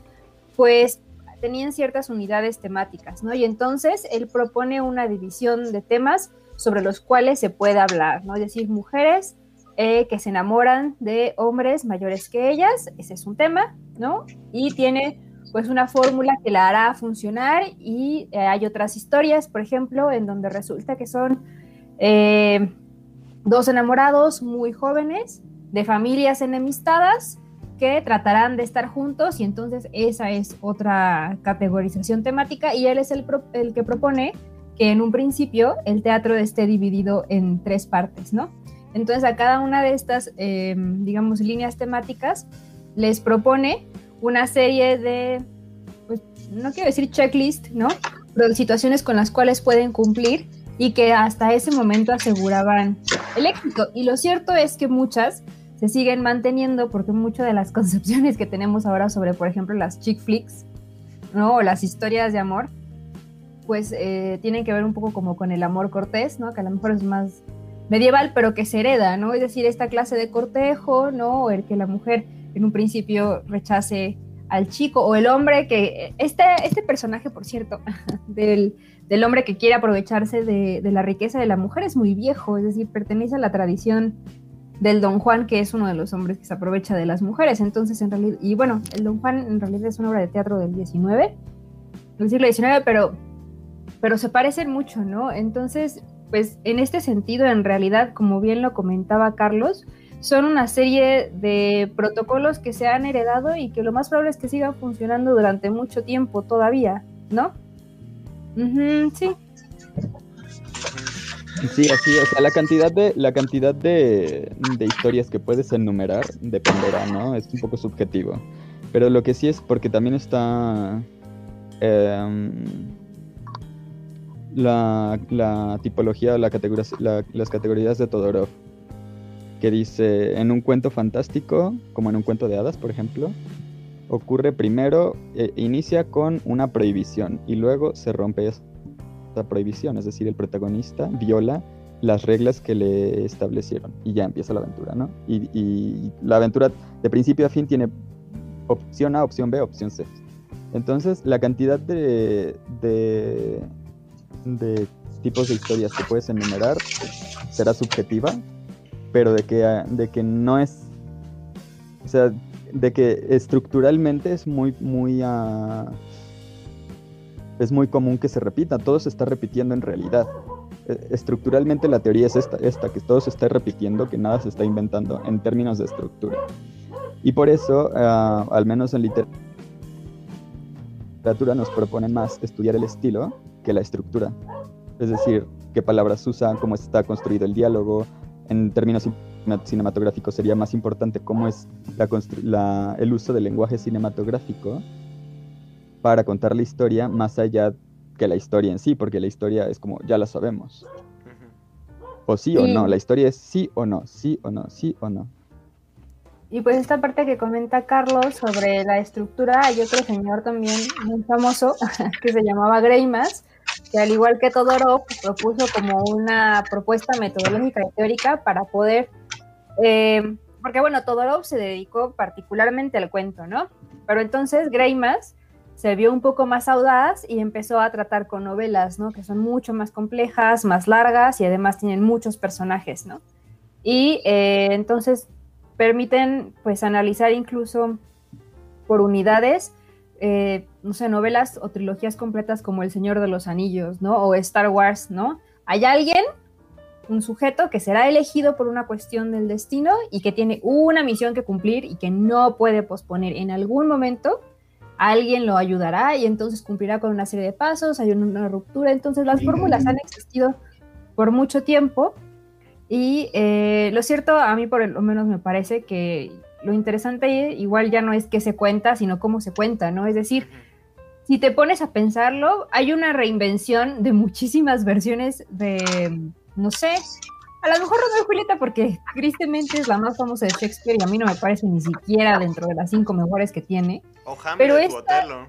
pues tenían ciertas unidades temáticas, ¿no? Y entonces él propone una división de temas sobre los cuales se puede hablar, ¿no? Es decir, mujeres eh, que se enamoran de hombres mayores que ellas, ese es un tema, ¿no? Y tiene pues una fórmula que la hará funcionar y eh, hay otras historias, por ejemplo, en donde resulta que son eh, dos enamorados muy jóvenes de familias enemistadas que tratarán de estar juntos y entonces esa es otra categorización temática y él es el, que propone que en un principio el teatro esté dividido en tres partes, ¿no? Entonces a cada una de estas, eh, digamos, líneas temáticas les propone una serie de, pues no quiero decir checklist, ¿no? Pero situaciones con las cuales pueden cumplir y que hasta ese momento aseguraban el éxito. Y lo cierto es que muchas se siguen manteniendo porque muchas de las concepciones que tenemos ahora sobre, por ejemplo, las chick flicks, ¿no? O las historias de amor, pues eh, tienen que ver un poco como con el amor cortés, ¿no? Que a lo mejor es más medieval, pero que se hereda, ¿no? Es decir, esta clase de cortejo, ¿no? El que la mujer en un principio rechace al chico, o el hombre que, este, este personaje, por cierto, del, del hombre que quiere aprovecharse de, de la riqueza de la mujer es muy viejo, es decir, pertenece a la tradición del Don Juan, que es uno de los hombres que se aprovecha de las mujeres. Entonces, en realidad, y bueno, el Don Juan en realidad es una obra de teatro del 19, del siglo XIX, pero, pero se parecen mucho, ¿no? Entonces, pues en este sentido, en realidad, como bien lo comentaba Carlos, son una serie de protocolos que se han heredado y que lo más probable es que sigan funcionando durante mucho tiempo todavía, ¿no? Ujú, sí. Sí, así, o sea, la cantidad de, la cantidad de, de historias que puedes enumerar dependerá, ¿no? Es un poco subjetivo. Pero lo que sí es porque también está em, la, la tipología, la categoría, la- las categorías de Todorov, que dice, en un cuento fantástico, como en un cuento de hadas, por ejemplo, ocurre primero, eh, inicia con una prohibición y luego se rompe esa prohibición, es decir, el protagonista viola las reglas que le establecieron y ya empieza la aventura, ¿no? Y, y la aventura de principio a fin tiene opción A, opción B, opción C. Entonces, la cantidad de, de, de tipos de historias que puedes enumerar será subjetiva, pero de que, de que no es, o sea, de que estructuralmente es muy, muy, ah, es muy común que se repita, todo se está repitiendo en realidad. E- Estructuralmente la teoría es esta, esta, que todo se está repitiendo, que nada se está inventando en términos de estructura. Y por eso, ah, al menos en literatura, nos propone más estudiar el estilo que la estructura. Es decir, qué palabras usa, cómo está construido el diálogo. En términos cine- cinematográficos sería más importante cómo es la constru- la- el uso del lenguaje cinematográfico para contar la historia más allá que la historia en sí, porque la historia es como ya la sabemos. O sí o Sí. no, la historia es sí o no, sí o no, sí o no. Y pues esta parte que comenta Carlos sobre la estructura, hay otro señor también muy famoso que se llamaba Greimas, que al igual que Todorov propuso como una propuesta metodológica y teórica para poder, eh, porque bueno, Todorov se dedicó particularmente al cuento, ¿no? Pero entonces Greimas se vio un poco más audaz y empezó a tratar con novelas, ¿no? Que son mucho más complejas, más largas y además tienen muchos personajes, ¿no? Y eh, entonces permiten pues analizar incluso por unidades, eh, no sé, novelas o trilogías completas como El Señor de los Anillos, ¿no? O Star Wars, ¿no? Hay alguien, un sujeto que será elegido por una cuestión del destino y que tiene una misión que cumplir y que no puede posponer. En algún momento alguien lo ayudará y entonces cumplirá con una serie de pasos, hay una ruptura. Entonces las fórmulas han existido por mucho tiempo y eh, lo cierto, a mí por lo menos me parece que lo interesante igual ya no es qué se cuenta, sino cómo se cuenta, ¿no? Es decir, si te pones a pensarlo, hay una reinvención de muchísimas versiones de, no sé, a lo mejor Romeo y Julieta porque tristemente es la más famosa de Shakespeare y a mí no me parece ni siquiera dentro de las cinco mejores que tiene. O Hamlet Pero esta-.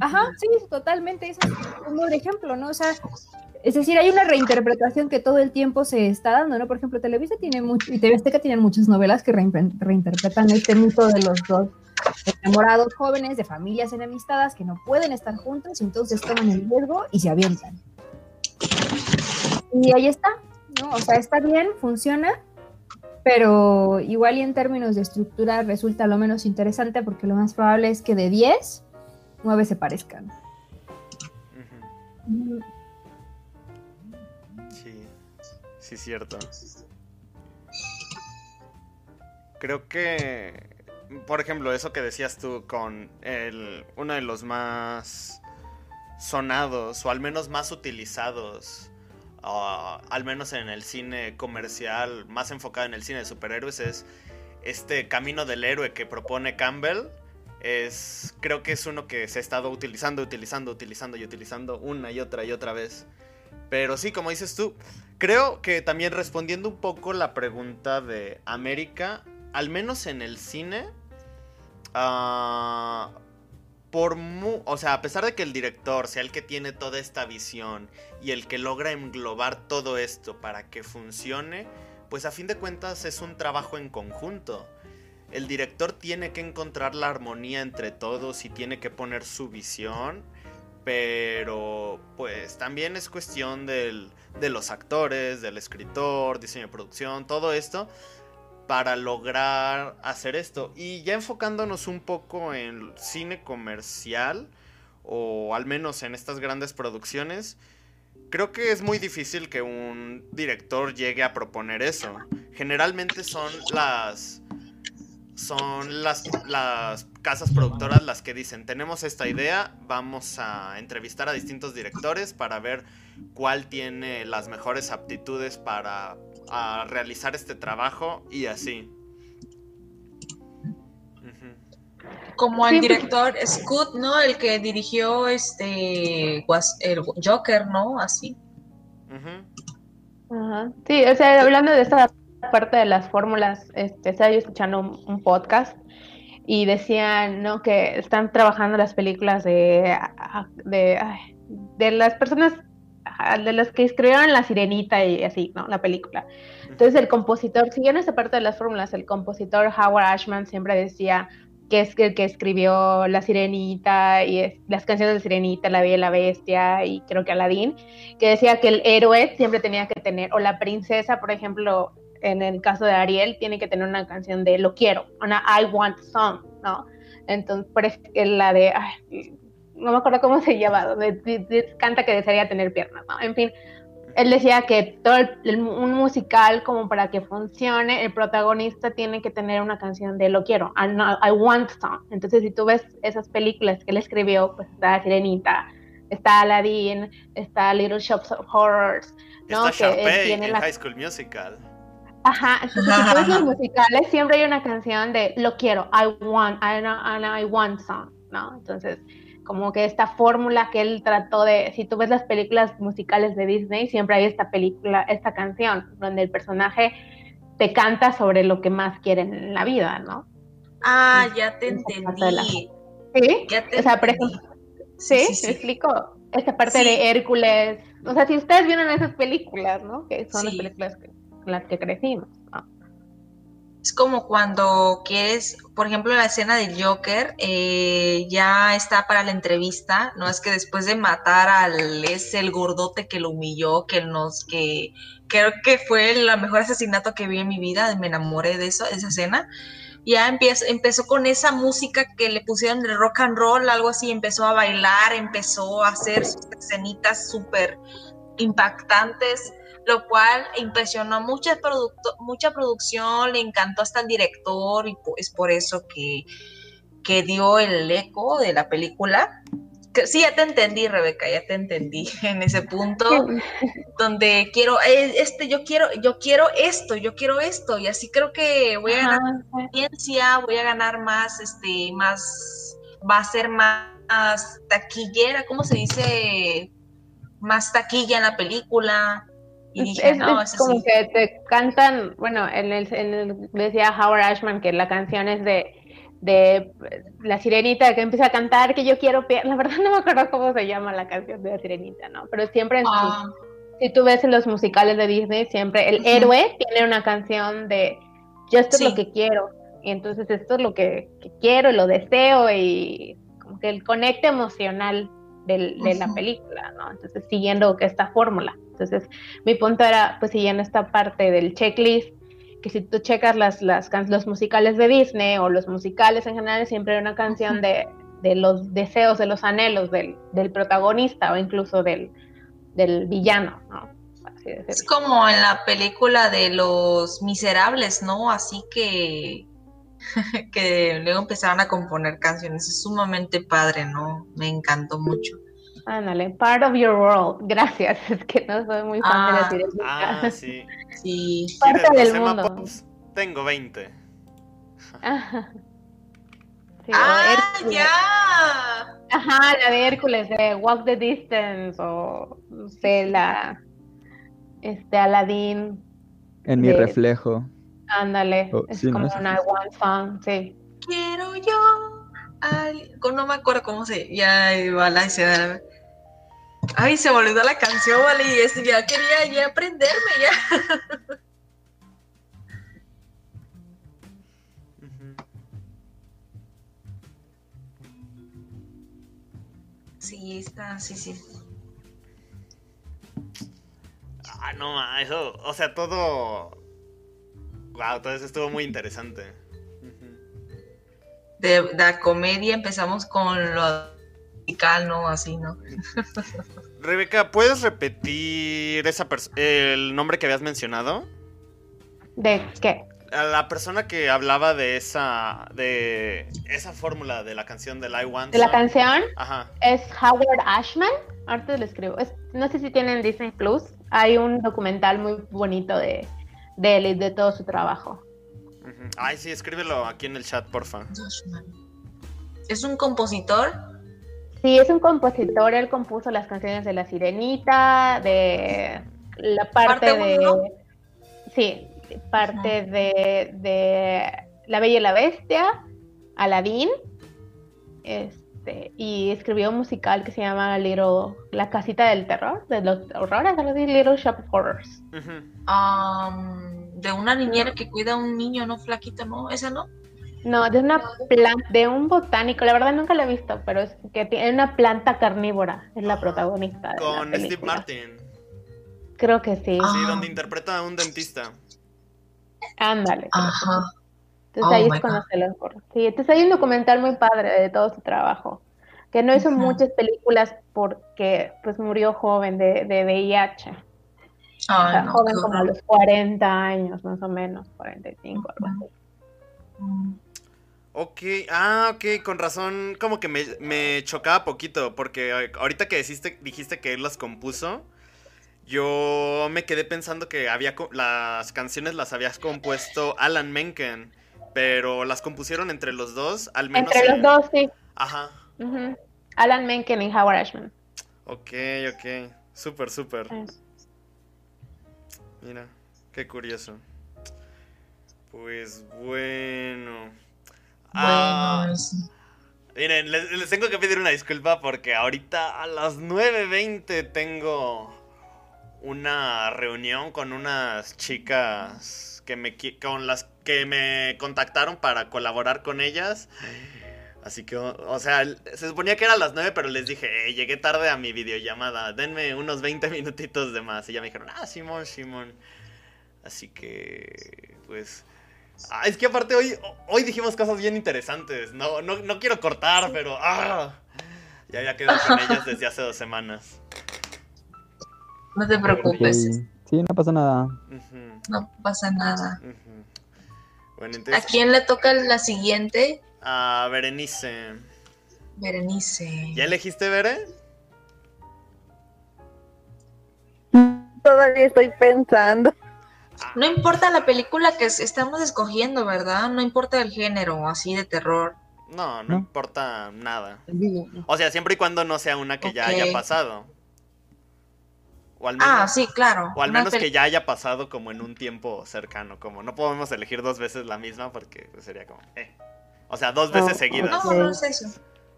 Ajá, sí, totalmente, es un buen ejemplo, ¿no? O sea, es decir, hay una reinterpretación que todo el tiempo se está dando, ¿no? Por ejemplo, Televisa tiene mucho, y TV Azteca tienen muchas novelas que reinterpretan este mito de los dos enamorados jóvenes de familias enemistadas que no pueden estar juntos y entonces toman el riesgo y se avientan. Y ahí está, ¿no? O sea, está bien, funciona, pero igual y en términos de estructura resulta lo menos interesante porque lo más probable es que de 10, 9 se parezcan. Sí, cierto. Creo que, por ejemplo, eso que decías tú con el, uno de los más sonados, o al menos más utilizados, al menos en el cine comercial, más enfocado en el cine de superhéroes, es este camino del héroe que propone Campbell. Es, creo que es uno que se ha estado utilizando, utilizando, utilizando y utilizando una y otra y otra vez. Pero sí, como dices tú, creo que también respondiendo un poco la pregunta de América, al menos en el cine, ah, por mu o sea, a pesar de que el director sea el que tiene toda esta visión y el que logra englobar todo esto para que funcione, pues a fin de cuentas es un trabajo en conjunto. El director tiene que encontrar la armonía entre todos y tiene que poner su visión pero pues también es cuestión del- de los actores, del escritor, diseño de producción, todo esto para lograr hacer esto. Y ya enfocándonos un poco en cine comercial, o al menos en estas grandes producciones, creo que es muy difícil que un director llegue a proponer eso. Generalmente son las son las, las casas productoras las que dicen, tenemos esta idea, vamos a entrevistar a distintos directores para ver cuál tiene las mejores aptitudes para a realizar este trabajo y así. Como el director Scott, ¿no? El que dirigió este el Joker, ¿no? Así. Sí, o sea, hablando de esta parte de las fórmulas, este, estaba yo escuchando un, podcast y decían, ¿no? Que están trabajando las películas de, de, las personas de los que escribieron La Sirenita y así, ¿no? La película. Entonces el compositor, siguiendo esa parte de las fórmulas, el compositor Howard Ashman siempre decía que es el que escribió La Sirenita y las canciones de Sirenita, La Bella y la Bestia y creo que Aladdin, que decía que el héroe siempre tenía que tener, o la princesa, por ejemplo, en el caso de Ariel, tiene que tener una canción de Lo quiero, una I want song, ¿no? Entonces, por eso que la de, ay, no me acuerdo cómo se llama, donde canta que desearía tener piernas, ¿no? En fin, él decía que todo el- el- un musical como para que funcione, el protagonista tiene que tener una canción de lo quiero, I, no- I want song. Entonces, si tú ves esas películas que él escribió, pues está Sirenita, está Aladdin, está Little Shops of Horrors, ¿no? Está Que él Sharpay tiene en la- High School Musical. Ajá, entonces si tú ves los musicales siempre hay una canción de lo quiero, I want, I, know- I, want song, ¿no? Entonces, como que esta fórmula que él trató de, si tú ves las películas musicales de Disney, siempre hay esta película, esta canción, donde el personaje te canta sobre lo que más quieren en la vida, ¿no? Ah, ya te entendí. Sí, Ya te o sea, por ejemplo, ¿sí? Sí, sí, ¿Me sí. explico? Esta parte de Hércules, o sea, si ustedes vieron esas películas, ¿no? Que son las películas que- las que crecimos. Es como cuando quieres, por ejemplo, la escena del Joker, eh, ya está para la entrevista, no es que después de matar al es el gordote que lo humilló, que nos, que creo que fue el mejor asesinato que vi en mi vida, me enamoré de eso, de esa escena. Ya empezó, empezó con esa música que le pusieron de rock and roll, algo así, empezó a bailar, empezó a hacer sus escenitas súper impactantes lo cual impresionó mucha, producto, mucha producción, le encantó hasta el director y es por eso que, que dio el eco de la película. Que, sí, ya te entendí, Rebeca, ya te entendí en ese punto donde quiero, eh, este, yo quiero, yo quiero esto, yo quiero esto, y así creo que voy a ganar Ajá, audiencia, voy a ganar más, este, más, va a ser más taquillera, ¿cómo se dice? Más taquilla en la película. Y dije, es- no, es como sí. que te cantan, bueno, en el, en el- decía Howard Ashman que la canción es de, de la sirenita que empieza a cantar que yo quiero, pie- la verdad no me acuerdo cómo se llama la canción de la sirenita, ¿no? Pero siempre en Ah, si tú ves en los musicales de Disney, siempre el Ujú. héroe tiene una canción de yo esto Sí. es lo que quiero, y entonces esto es lo que, que quiero y lo deseo, y como que el conecte emocional de la película, ¿no? Entonces, siguiendo esta fórmula. Entonces, mi punto era, pues, siguiendo esta parte del checklist, que si tú checas las, las los musicales de Disney o los musicales en general, siempre hay una canción de, de los deseos, de los anhelos del, del protagonista o incluso del, del villano, ¿no? Así es como en la película de los miserables, ¿no? Así que que luego empezaron a componer canciones. Es sumamente padre, ¿no? Me encantó mucho. Ándale, part of your world. Gracias, es que no soy muy fan de la Ah. sirenita. Ah, sí. Sí. Parte ¿Quieres del 12 mundo. mapos? Tengo 20. Ajá. Sí, o ¡Ah, Hércules. ya! Ajá, la de Hércules, de Walk the Distance, o no sé, la este Aladdin, En mi De- reflejo. Ándale, Oh, es sí, ¿no? como una sí, one song, sí. Quiero yo. Ay, no me acuerdo cómo se. Ya iba la escena. Ay, se me olvidó la canción, vale. Y es- ya quería ya aprenderme, ya. Sí, está, sí, sí. Ah, no, eso, o sea, todo... Wow, todo eso estuvo muy interesante. De, de la comedia empezamos con lo musical, ¿no? Así, ¿no? Rebeca, ¿puedes repetir esa el nombre que habías mencionado? ¿De qué? A La persona que hablaba de esa de esa fórmula de la canción del I Want De la canción Ajá. es Howard Ashman, ahorita lo escribo, es- no sé si tienen Disney Plus, hay un documental muy bonito de, de él y de todo su trabajo. Ay, sí, escríbelo aquí en el chat, porfa. Es un compositor. Sí, es un compositor, él compuso las canciones de La Sirenita, de la parte, Parte de... uno, Sí, parte de, de La Bella y la Bestia, Aladdin, este, este, y escribió un musical que se llama Little, La Casita del Terror, de los horrores, algo así, Little Shop of Horrors. De una niñera que cuida a un niño, ¿no? Flaquito, ¿no? ¿Esa no? No, de una planta, de un botánico, la verdad nunca lo he visto, pero es que tiene una planta carnívora, es la protagonista de la Con Steve. Martin. Creo que sí, Ah. Sí, donde interpreta a un dentista. ándale. Ajá. Entonces Oh ahí es cuando se lo ocurre. Sí, entonces hay un documental muy padre de todo su trabajo, que no hizo muchas películas porque pues murió joven de, de VIH, o Ay, sea, no, joven como a los 40 años más o menos, 45, algo así. Ok, ah, ok, con razón, como que me, me chocaba poquito, porque eh, ahorita que dijiste, dijiste que él las compuso, yo me quedé pensando que había las canciones las habías compuesto Alan Menken, pero las compusieron entre los dos, al menos. Entre los dos, sí. Ajá. Alan Menken y Howard Ashman. ok, ok, súper, súper. Mira, qué curioso. Pues bueno. Ah, Bueno, Miren, les, les tengo que pedir una disculpa porque ahorita a las 9.20 tengo una reunión con unas chicas que me, con las que me contactaron para colaborar con ellas. Así que, o, sea, se suponía que era a las 9, pero les dije, "Eh, llegué tarde a mi videollamada, denme unos 20 minutitos de más. Y ya me dijeron, ah, Simón, Simón. Así que, pues... Ah, es que aparte hoy, hoy dijimos cosas bien interesantes. No, no, no quiero cortar, pero... ah, ya había quedado con ellas desde hace dos semanas. no te preocupes, Sí, no pasa nada. No pasa nada. ujú. Bueno, ¿A quién le toca la siguiente? A Berenice. Berenice. ¿Ya elegiste, Bere? Todavía estoy pensando. No importa la película que es- estamos escogiendo, ¿verdad? No importa el género, así de terror. No, no, No. importa nada. O sea, siempre y cuando no sea una que ya haya pasado. O al menos, Ah, sí, claro. o al Una menos que ya haya pasado como en un tiempo cercano. Como no podemos elegir dos veces la misma porque sería como... eh. O sea, dos veces Oh, seguidas. No, no es eso.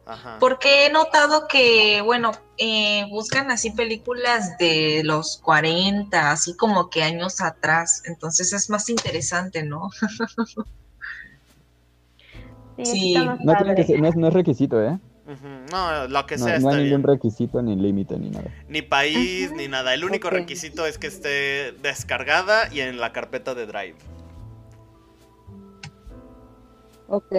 Ajá. Porque he notado que, bueno, eh, buscan así películas de los 40, así como que años atrás. Entonces es más interesante, ¿no? Sí, No, tiene que ser- no, es, no es requisito, ¿eh? No, lo que No, sea no está hay ningún bien. requisito ni límite ni nada. Ni país, ni nada. El único requisito es que esté descargada y en la carpeta de Drive. Ok.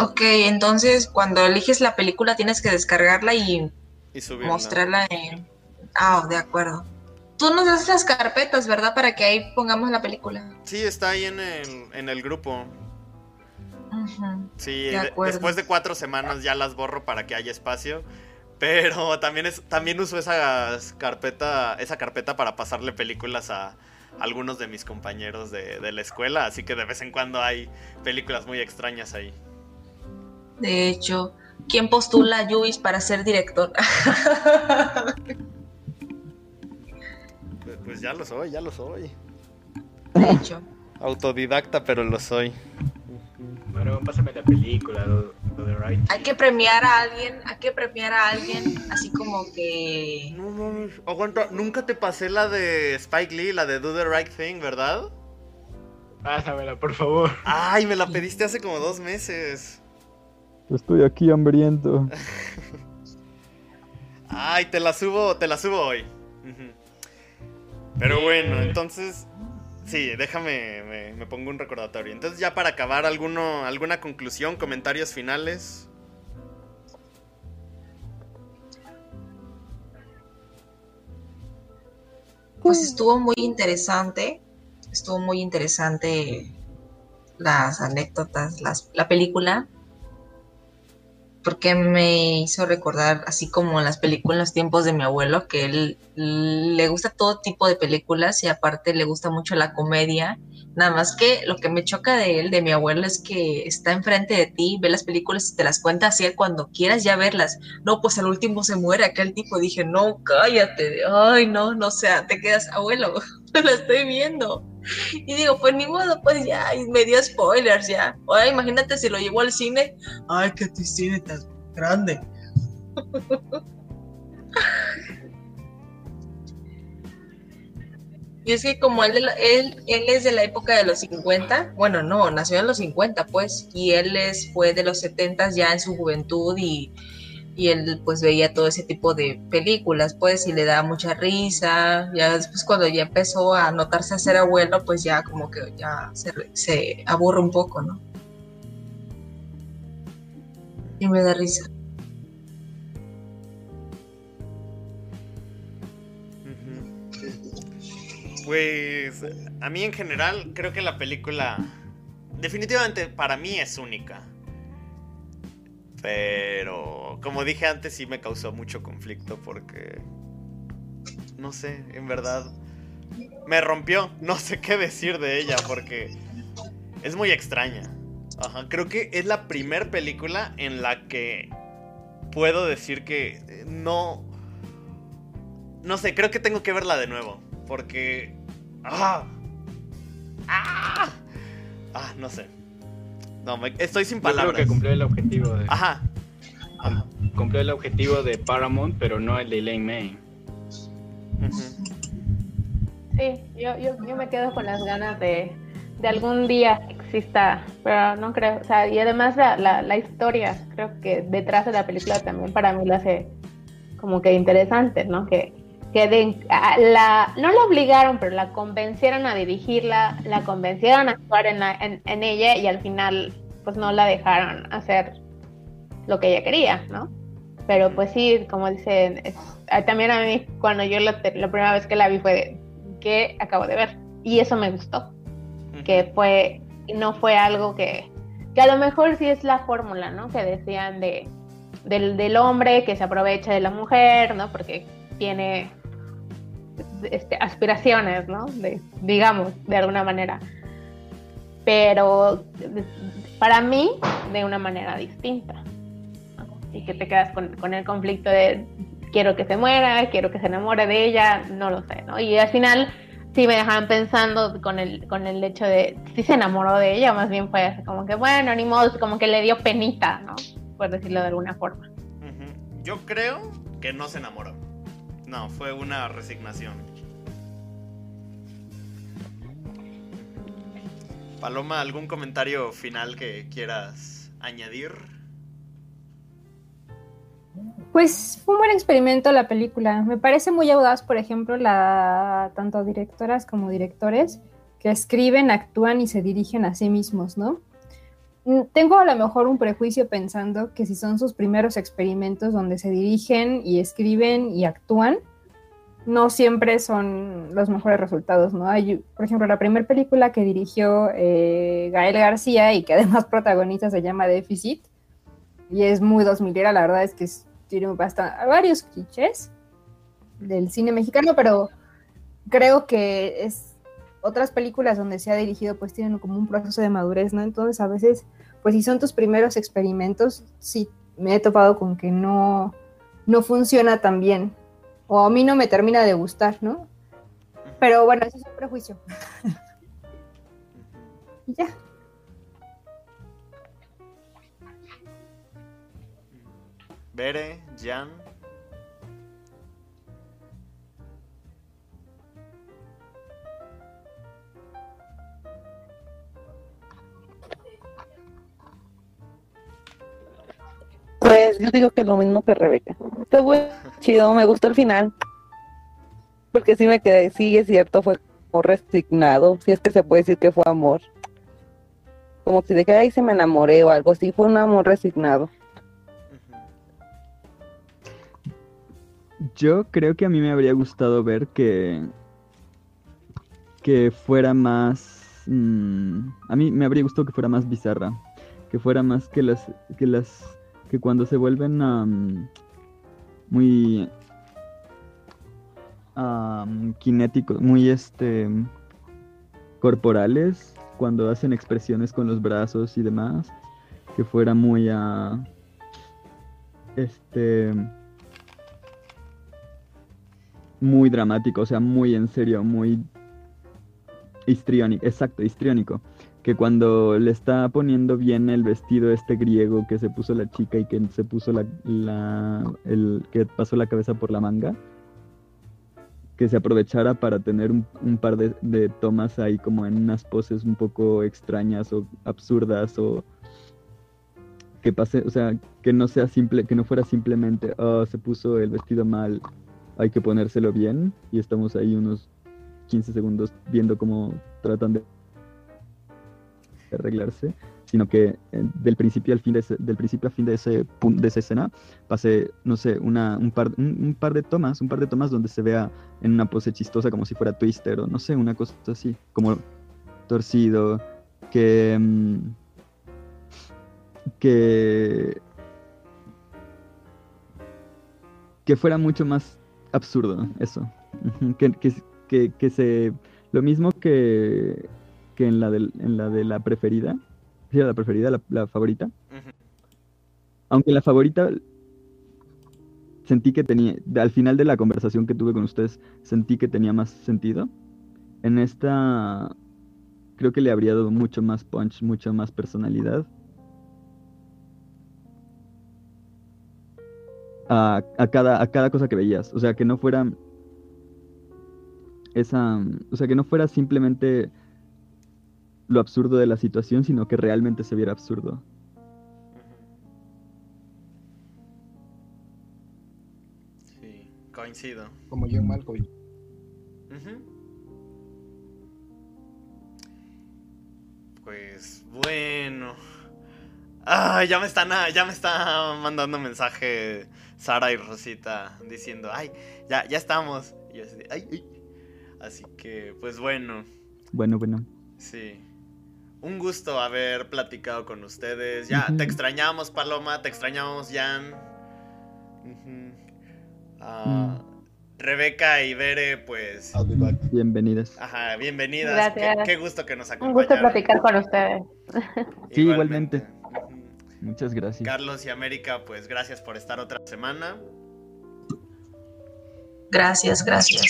Ok, entonces cuando eliges la película tienes que descargarla y Y subirla. mostrarla en... Ah, de acuerdo. Tú nos das las carpetas, ¿verdad? Para que ahí pongamos la película. Sí, está ahí en el, en el grupo. Sí, De después de cuatro semanas ya las borro para que haya espacio. Pero también es también uso esa carpeta, esa carpeta para pasarle películas a algunos de mis compañeros de, de la escuela. Así que de vez en cuando hay películas muy extrañas ahí. De hecho, ¿quién postula a Luis para ser director? Pues, pues ya lo soy, ya lo soy. De hecho. Autodidacta, pero lo soy. Bueno, pásame la película, lo, lo de Right. Hay que premiar a alguien, hay que premiar a alguien, así como que... No mames, aguanta, nunca te pasé la de Spike Lee, la de Do the Right Thing, ¿verdad? Pásamela, por favor. Ay, me la pediste hace como dos meses. Estoy aquí hambriento. Ay, te la subo, te la subo hoy. Pero bueno, entonces, sí, déjame, me, me pongo un recordatorio. Entonces ya para acabar, alguno, alguna conclusión, comentarios finales. Pues estuvo muy interesante, estuvo muy interesante las anécdotas, las, la película, porque me hizo recordar, así como en las películas, en los tiempos de mi abuelo, que él le gusta todo tipo de películas y aparte le gusta mucho la comedia. Nada más que lo que me choca de él, de mi abuelo, es que está enfrente de ti, ve las películas y te las cuenta así cuando quieras ya verlas. No, pues al último se muere aquel tipo. Dije, no, cállate. Ay, no, no, o sea, te quedas, abuelo, lo estoy viendo. Y digo, pues ni modo, pues ya, y me dio spoilers ya. Ahora imagínate si lo llevó al cine. Ay, que tu cine tan grande. Y es que como él, él, él es de la época de los 50, bueno, no, nació en los 50, pues, y él es, fue de los 70 ya en su juventud y, y él pues veía todo ese tipo de películas, pues, y le daba mucha risa. Ya después cuando ya empezó a notarse a ser abuelo, pues ya como que ya se, se aburre un poco, ¿no? Y me da risa. Pues a mí en general creo que la película definitivamente para mí es única. Pero como dije antes sí me causó mucho conflicto porque no sé, en verdad me rompió, no sé qué decir de ella porque es muy extraña. Ajá, creo que es la primer película en la que puedo decir que eh, no no sé, creo que tengo que verla de nuevo. Porque. ¡Ah! ¡Ah! Ah, no sé. No, me- estoy sin Yo creo palabras. que cumplió el objetivo de, Ajá. Ajá. cumplió el objetivo de Paramount, pero no el de Elaine May. Sí, yo, yo, yo me quedo con las ganas de, de algún día que exista, pero no creo, o sea, y además la, la, la historia, creo que detrás de la película también para mí lo hace como que interesante, ¿no? Que, que de- la, no la obligaron, pero la convencieron a dirigirla, la convencieron a actuar en, la- en, en ella y al final pues no la dejaron hacer lo que ella quería, ¿no? Pero pues sí, como dicen, es- ah, también a mí cuando yo la, la primera vez que la vi fue de, que acabo de ver y eso me gustó, que fue, no fue algo que, que a lo mejor sí es la fórmula, ¿no? Que decían de, del, del hombre que se aprovecha de la mujer, ¿no? Porque tiene este, aspiraciones, ¿no? Digamos, de alguna manera. Pero para mí, de una manera distinta. Y que te quedas con, el conflicto de quiero que se muera, quiero que se enamore de ella, no lo sé, ¿no? Y al final sí me dejaban pensando con el, con el hecho de si se enamoró de ella, más bien fue así como que, bueno, ni modo, como que le dio penita, ¿no? Por decirlo de alguna forma. Yo creo que no se enamoró. No, fue una resignación. Paloma, ¿algún comentario final que quieras añadir? Pues fue un buen experimento la película. Me parece muy audaz, por ejemplo, la tanto directoras como directores que escriben, actúan y se dirigen a sí mismos, ¿no? Mm, Tengo a lo mejor un prejuicio pensando que si son sus primeros experimentos donde se dirigen y escriben y actúan, no siempre son los mejores resultados, ¿no? Hay, por ejemplo, la primera película que dirigió eh, Gael García y que además protagoniza se llama Déficit y es muy 2000 era, la verdad es que tiene bastante, varios clichés del cine mexicano, pero creo que es otras películas donde se ha dirigido pues tienen como un proceso de madurez, ¿no? Entonces a veces, pues si son tus primeros experimentos, sí me he topado con que no, no funciona tan bien, o a mí no me termina de gustar, ¿no? Pero bueno, ese es un prejuicio. Y ya. Bere, Jan. Pues yo digo que lo mismo que Rebeca. Está bueno, chido, me gustó el final. Porque sí me quedé, sí es cierto, fue como resignado, si es que se puede decir que fue amor. Como si de que ahí se me enamoré o algo, sí fue un amor resignado. Yo creo que a mí me habría gustado ver que que fuera más mm, a mí me habría gustado que fuera más bizarra, que fuera más que las que las que cuando se vuelven muy am, cinéticos, muy este corporales, cuando hacen expresiones con los brazos y demás, que fuera muy a este muy dramático, o sea, muy en serio, muy histriónico, exacto, histriónico. Que cuando le está poniendo bien el vestido este griego que se puso la chica y que se puso la, la el que pasó la cabeza por la manga, que se aprovechara para tener un, par de, de tomas ahí como en unas poses un poco extrañas o absurdas o que pase, o sea, que no sea simple, que no fuera simplemente, oh, se puso el vestido mal, hay que ponérselo bien y estamos ahí unos 15 segundos viendo cómo tratan de arreglarse, sino que eh, del principio al fin de ese, del principio a fin de ese de esa escena pase, no sé, una, un, par, un, par de tomas, un par de tomas donde se vea en una pose chistosa como si fuera Twister o no sé, una cosa así, como torcido, que mm, que que fuera mucho más absurdo eso. Que, que, que, que se lo mismo que, que en la del- en la de la preferida ¿Sí la preferida la, la favorita aunque la favorita sentí que tenía al final de la conversación que tuve con ustedes sentí que tenía más sentido en esta creo que le habría dado mucho más punch mucha más personalidad a, a cada, a cada cosa que veías. O sea, que no fuera esa. O sea, que no fuera simplemente lo absurdo de la situación, sino que realmente se viera absurdo. Sí, coincido. Como John Malkovich. Ujú. Pues bueno. Ah, ya me están ah, ya me está mandando mensaje Sara y Rosita diciendo, "Ay, ya ya estamos." Y yo así, de, "Ay, ay". Así que pues bueno, Bueno, bueno. sí. Un gusto haber platicado con ustedes. Ya te extrañamos, Paloma, te extrañamos, Jan. Ah, Rebeca y Bere, pues I'll be back. Bienvenidas. Ajá, bienvenidas. Qué, Gracias. qué gusto que nos Un acompañaron. gusto platicar con ustedes. Sí, igualmente. Ujú. Muchas gracias. Carlos y América, pues gracias por estar otra semana. Gracias, gracias.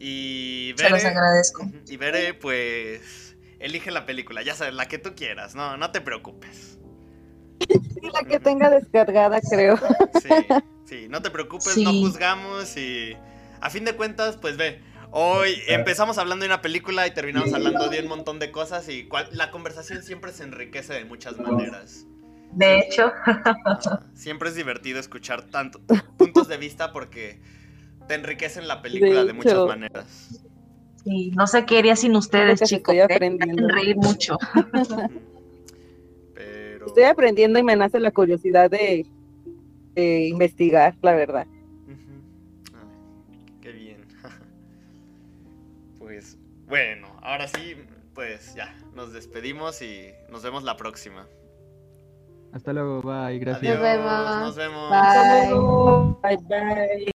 Y Se los Bere, agradezco. y Bere, pues elige la película, ya sabes, la que tú quieras, no, no te preocupes. Sí, la que tenga descargada, creo. Sí, sí, no te preocupes, Sí. no juzgamos y a fin de cuentas, pues ve, hoy empezamos hablando de una película y terminamos hablando de un montón de cosas y cual- la conversación siempre se enriquece de muchas maneras. De hecho, Siempre es divertido escuchar tanto puntos de vista porque te enriquecen la película De de muchas maneras. Sí, no sé qué haría sin ustedes, chicos. estoy ¿eh? aprendiendo. Me hacen reír mucho. Pero Estoy aprendiendo y me nace la curiosidad de, de investigar, la verdad. Ay, qué bien. Pues bueno, ahora sí, pues ya, nos despedimos y nos vemos la próxima. Hasta luego, bye, gracias. Adiós, vemos. Nos vemos. Bye. Bye bye.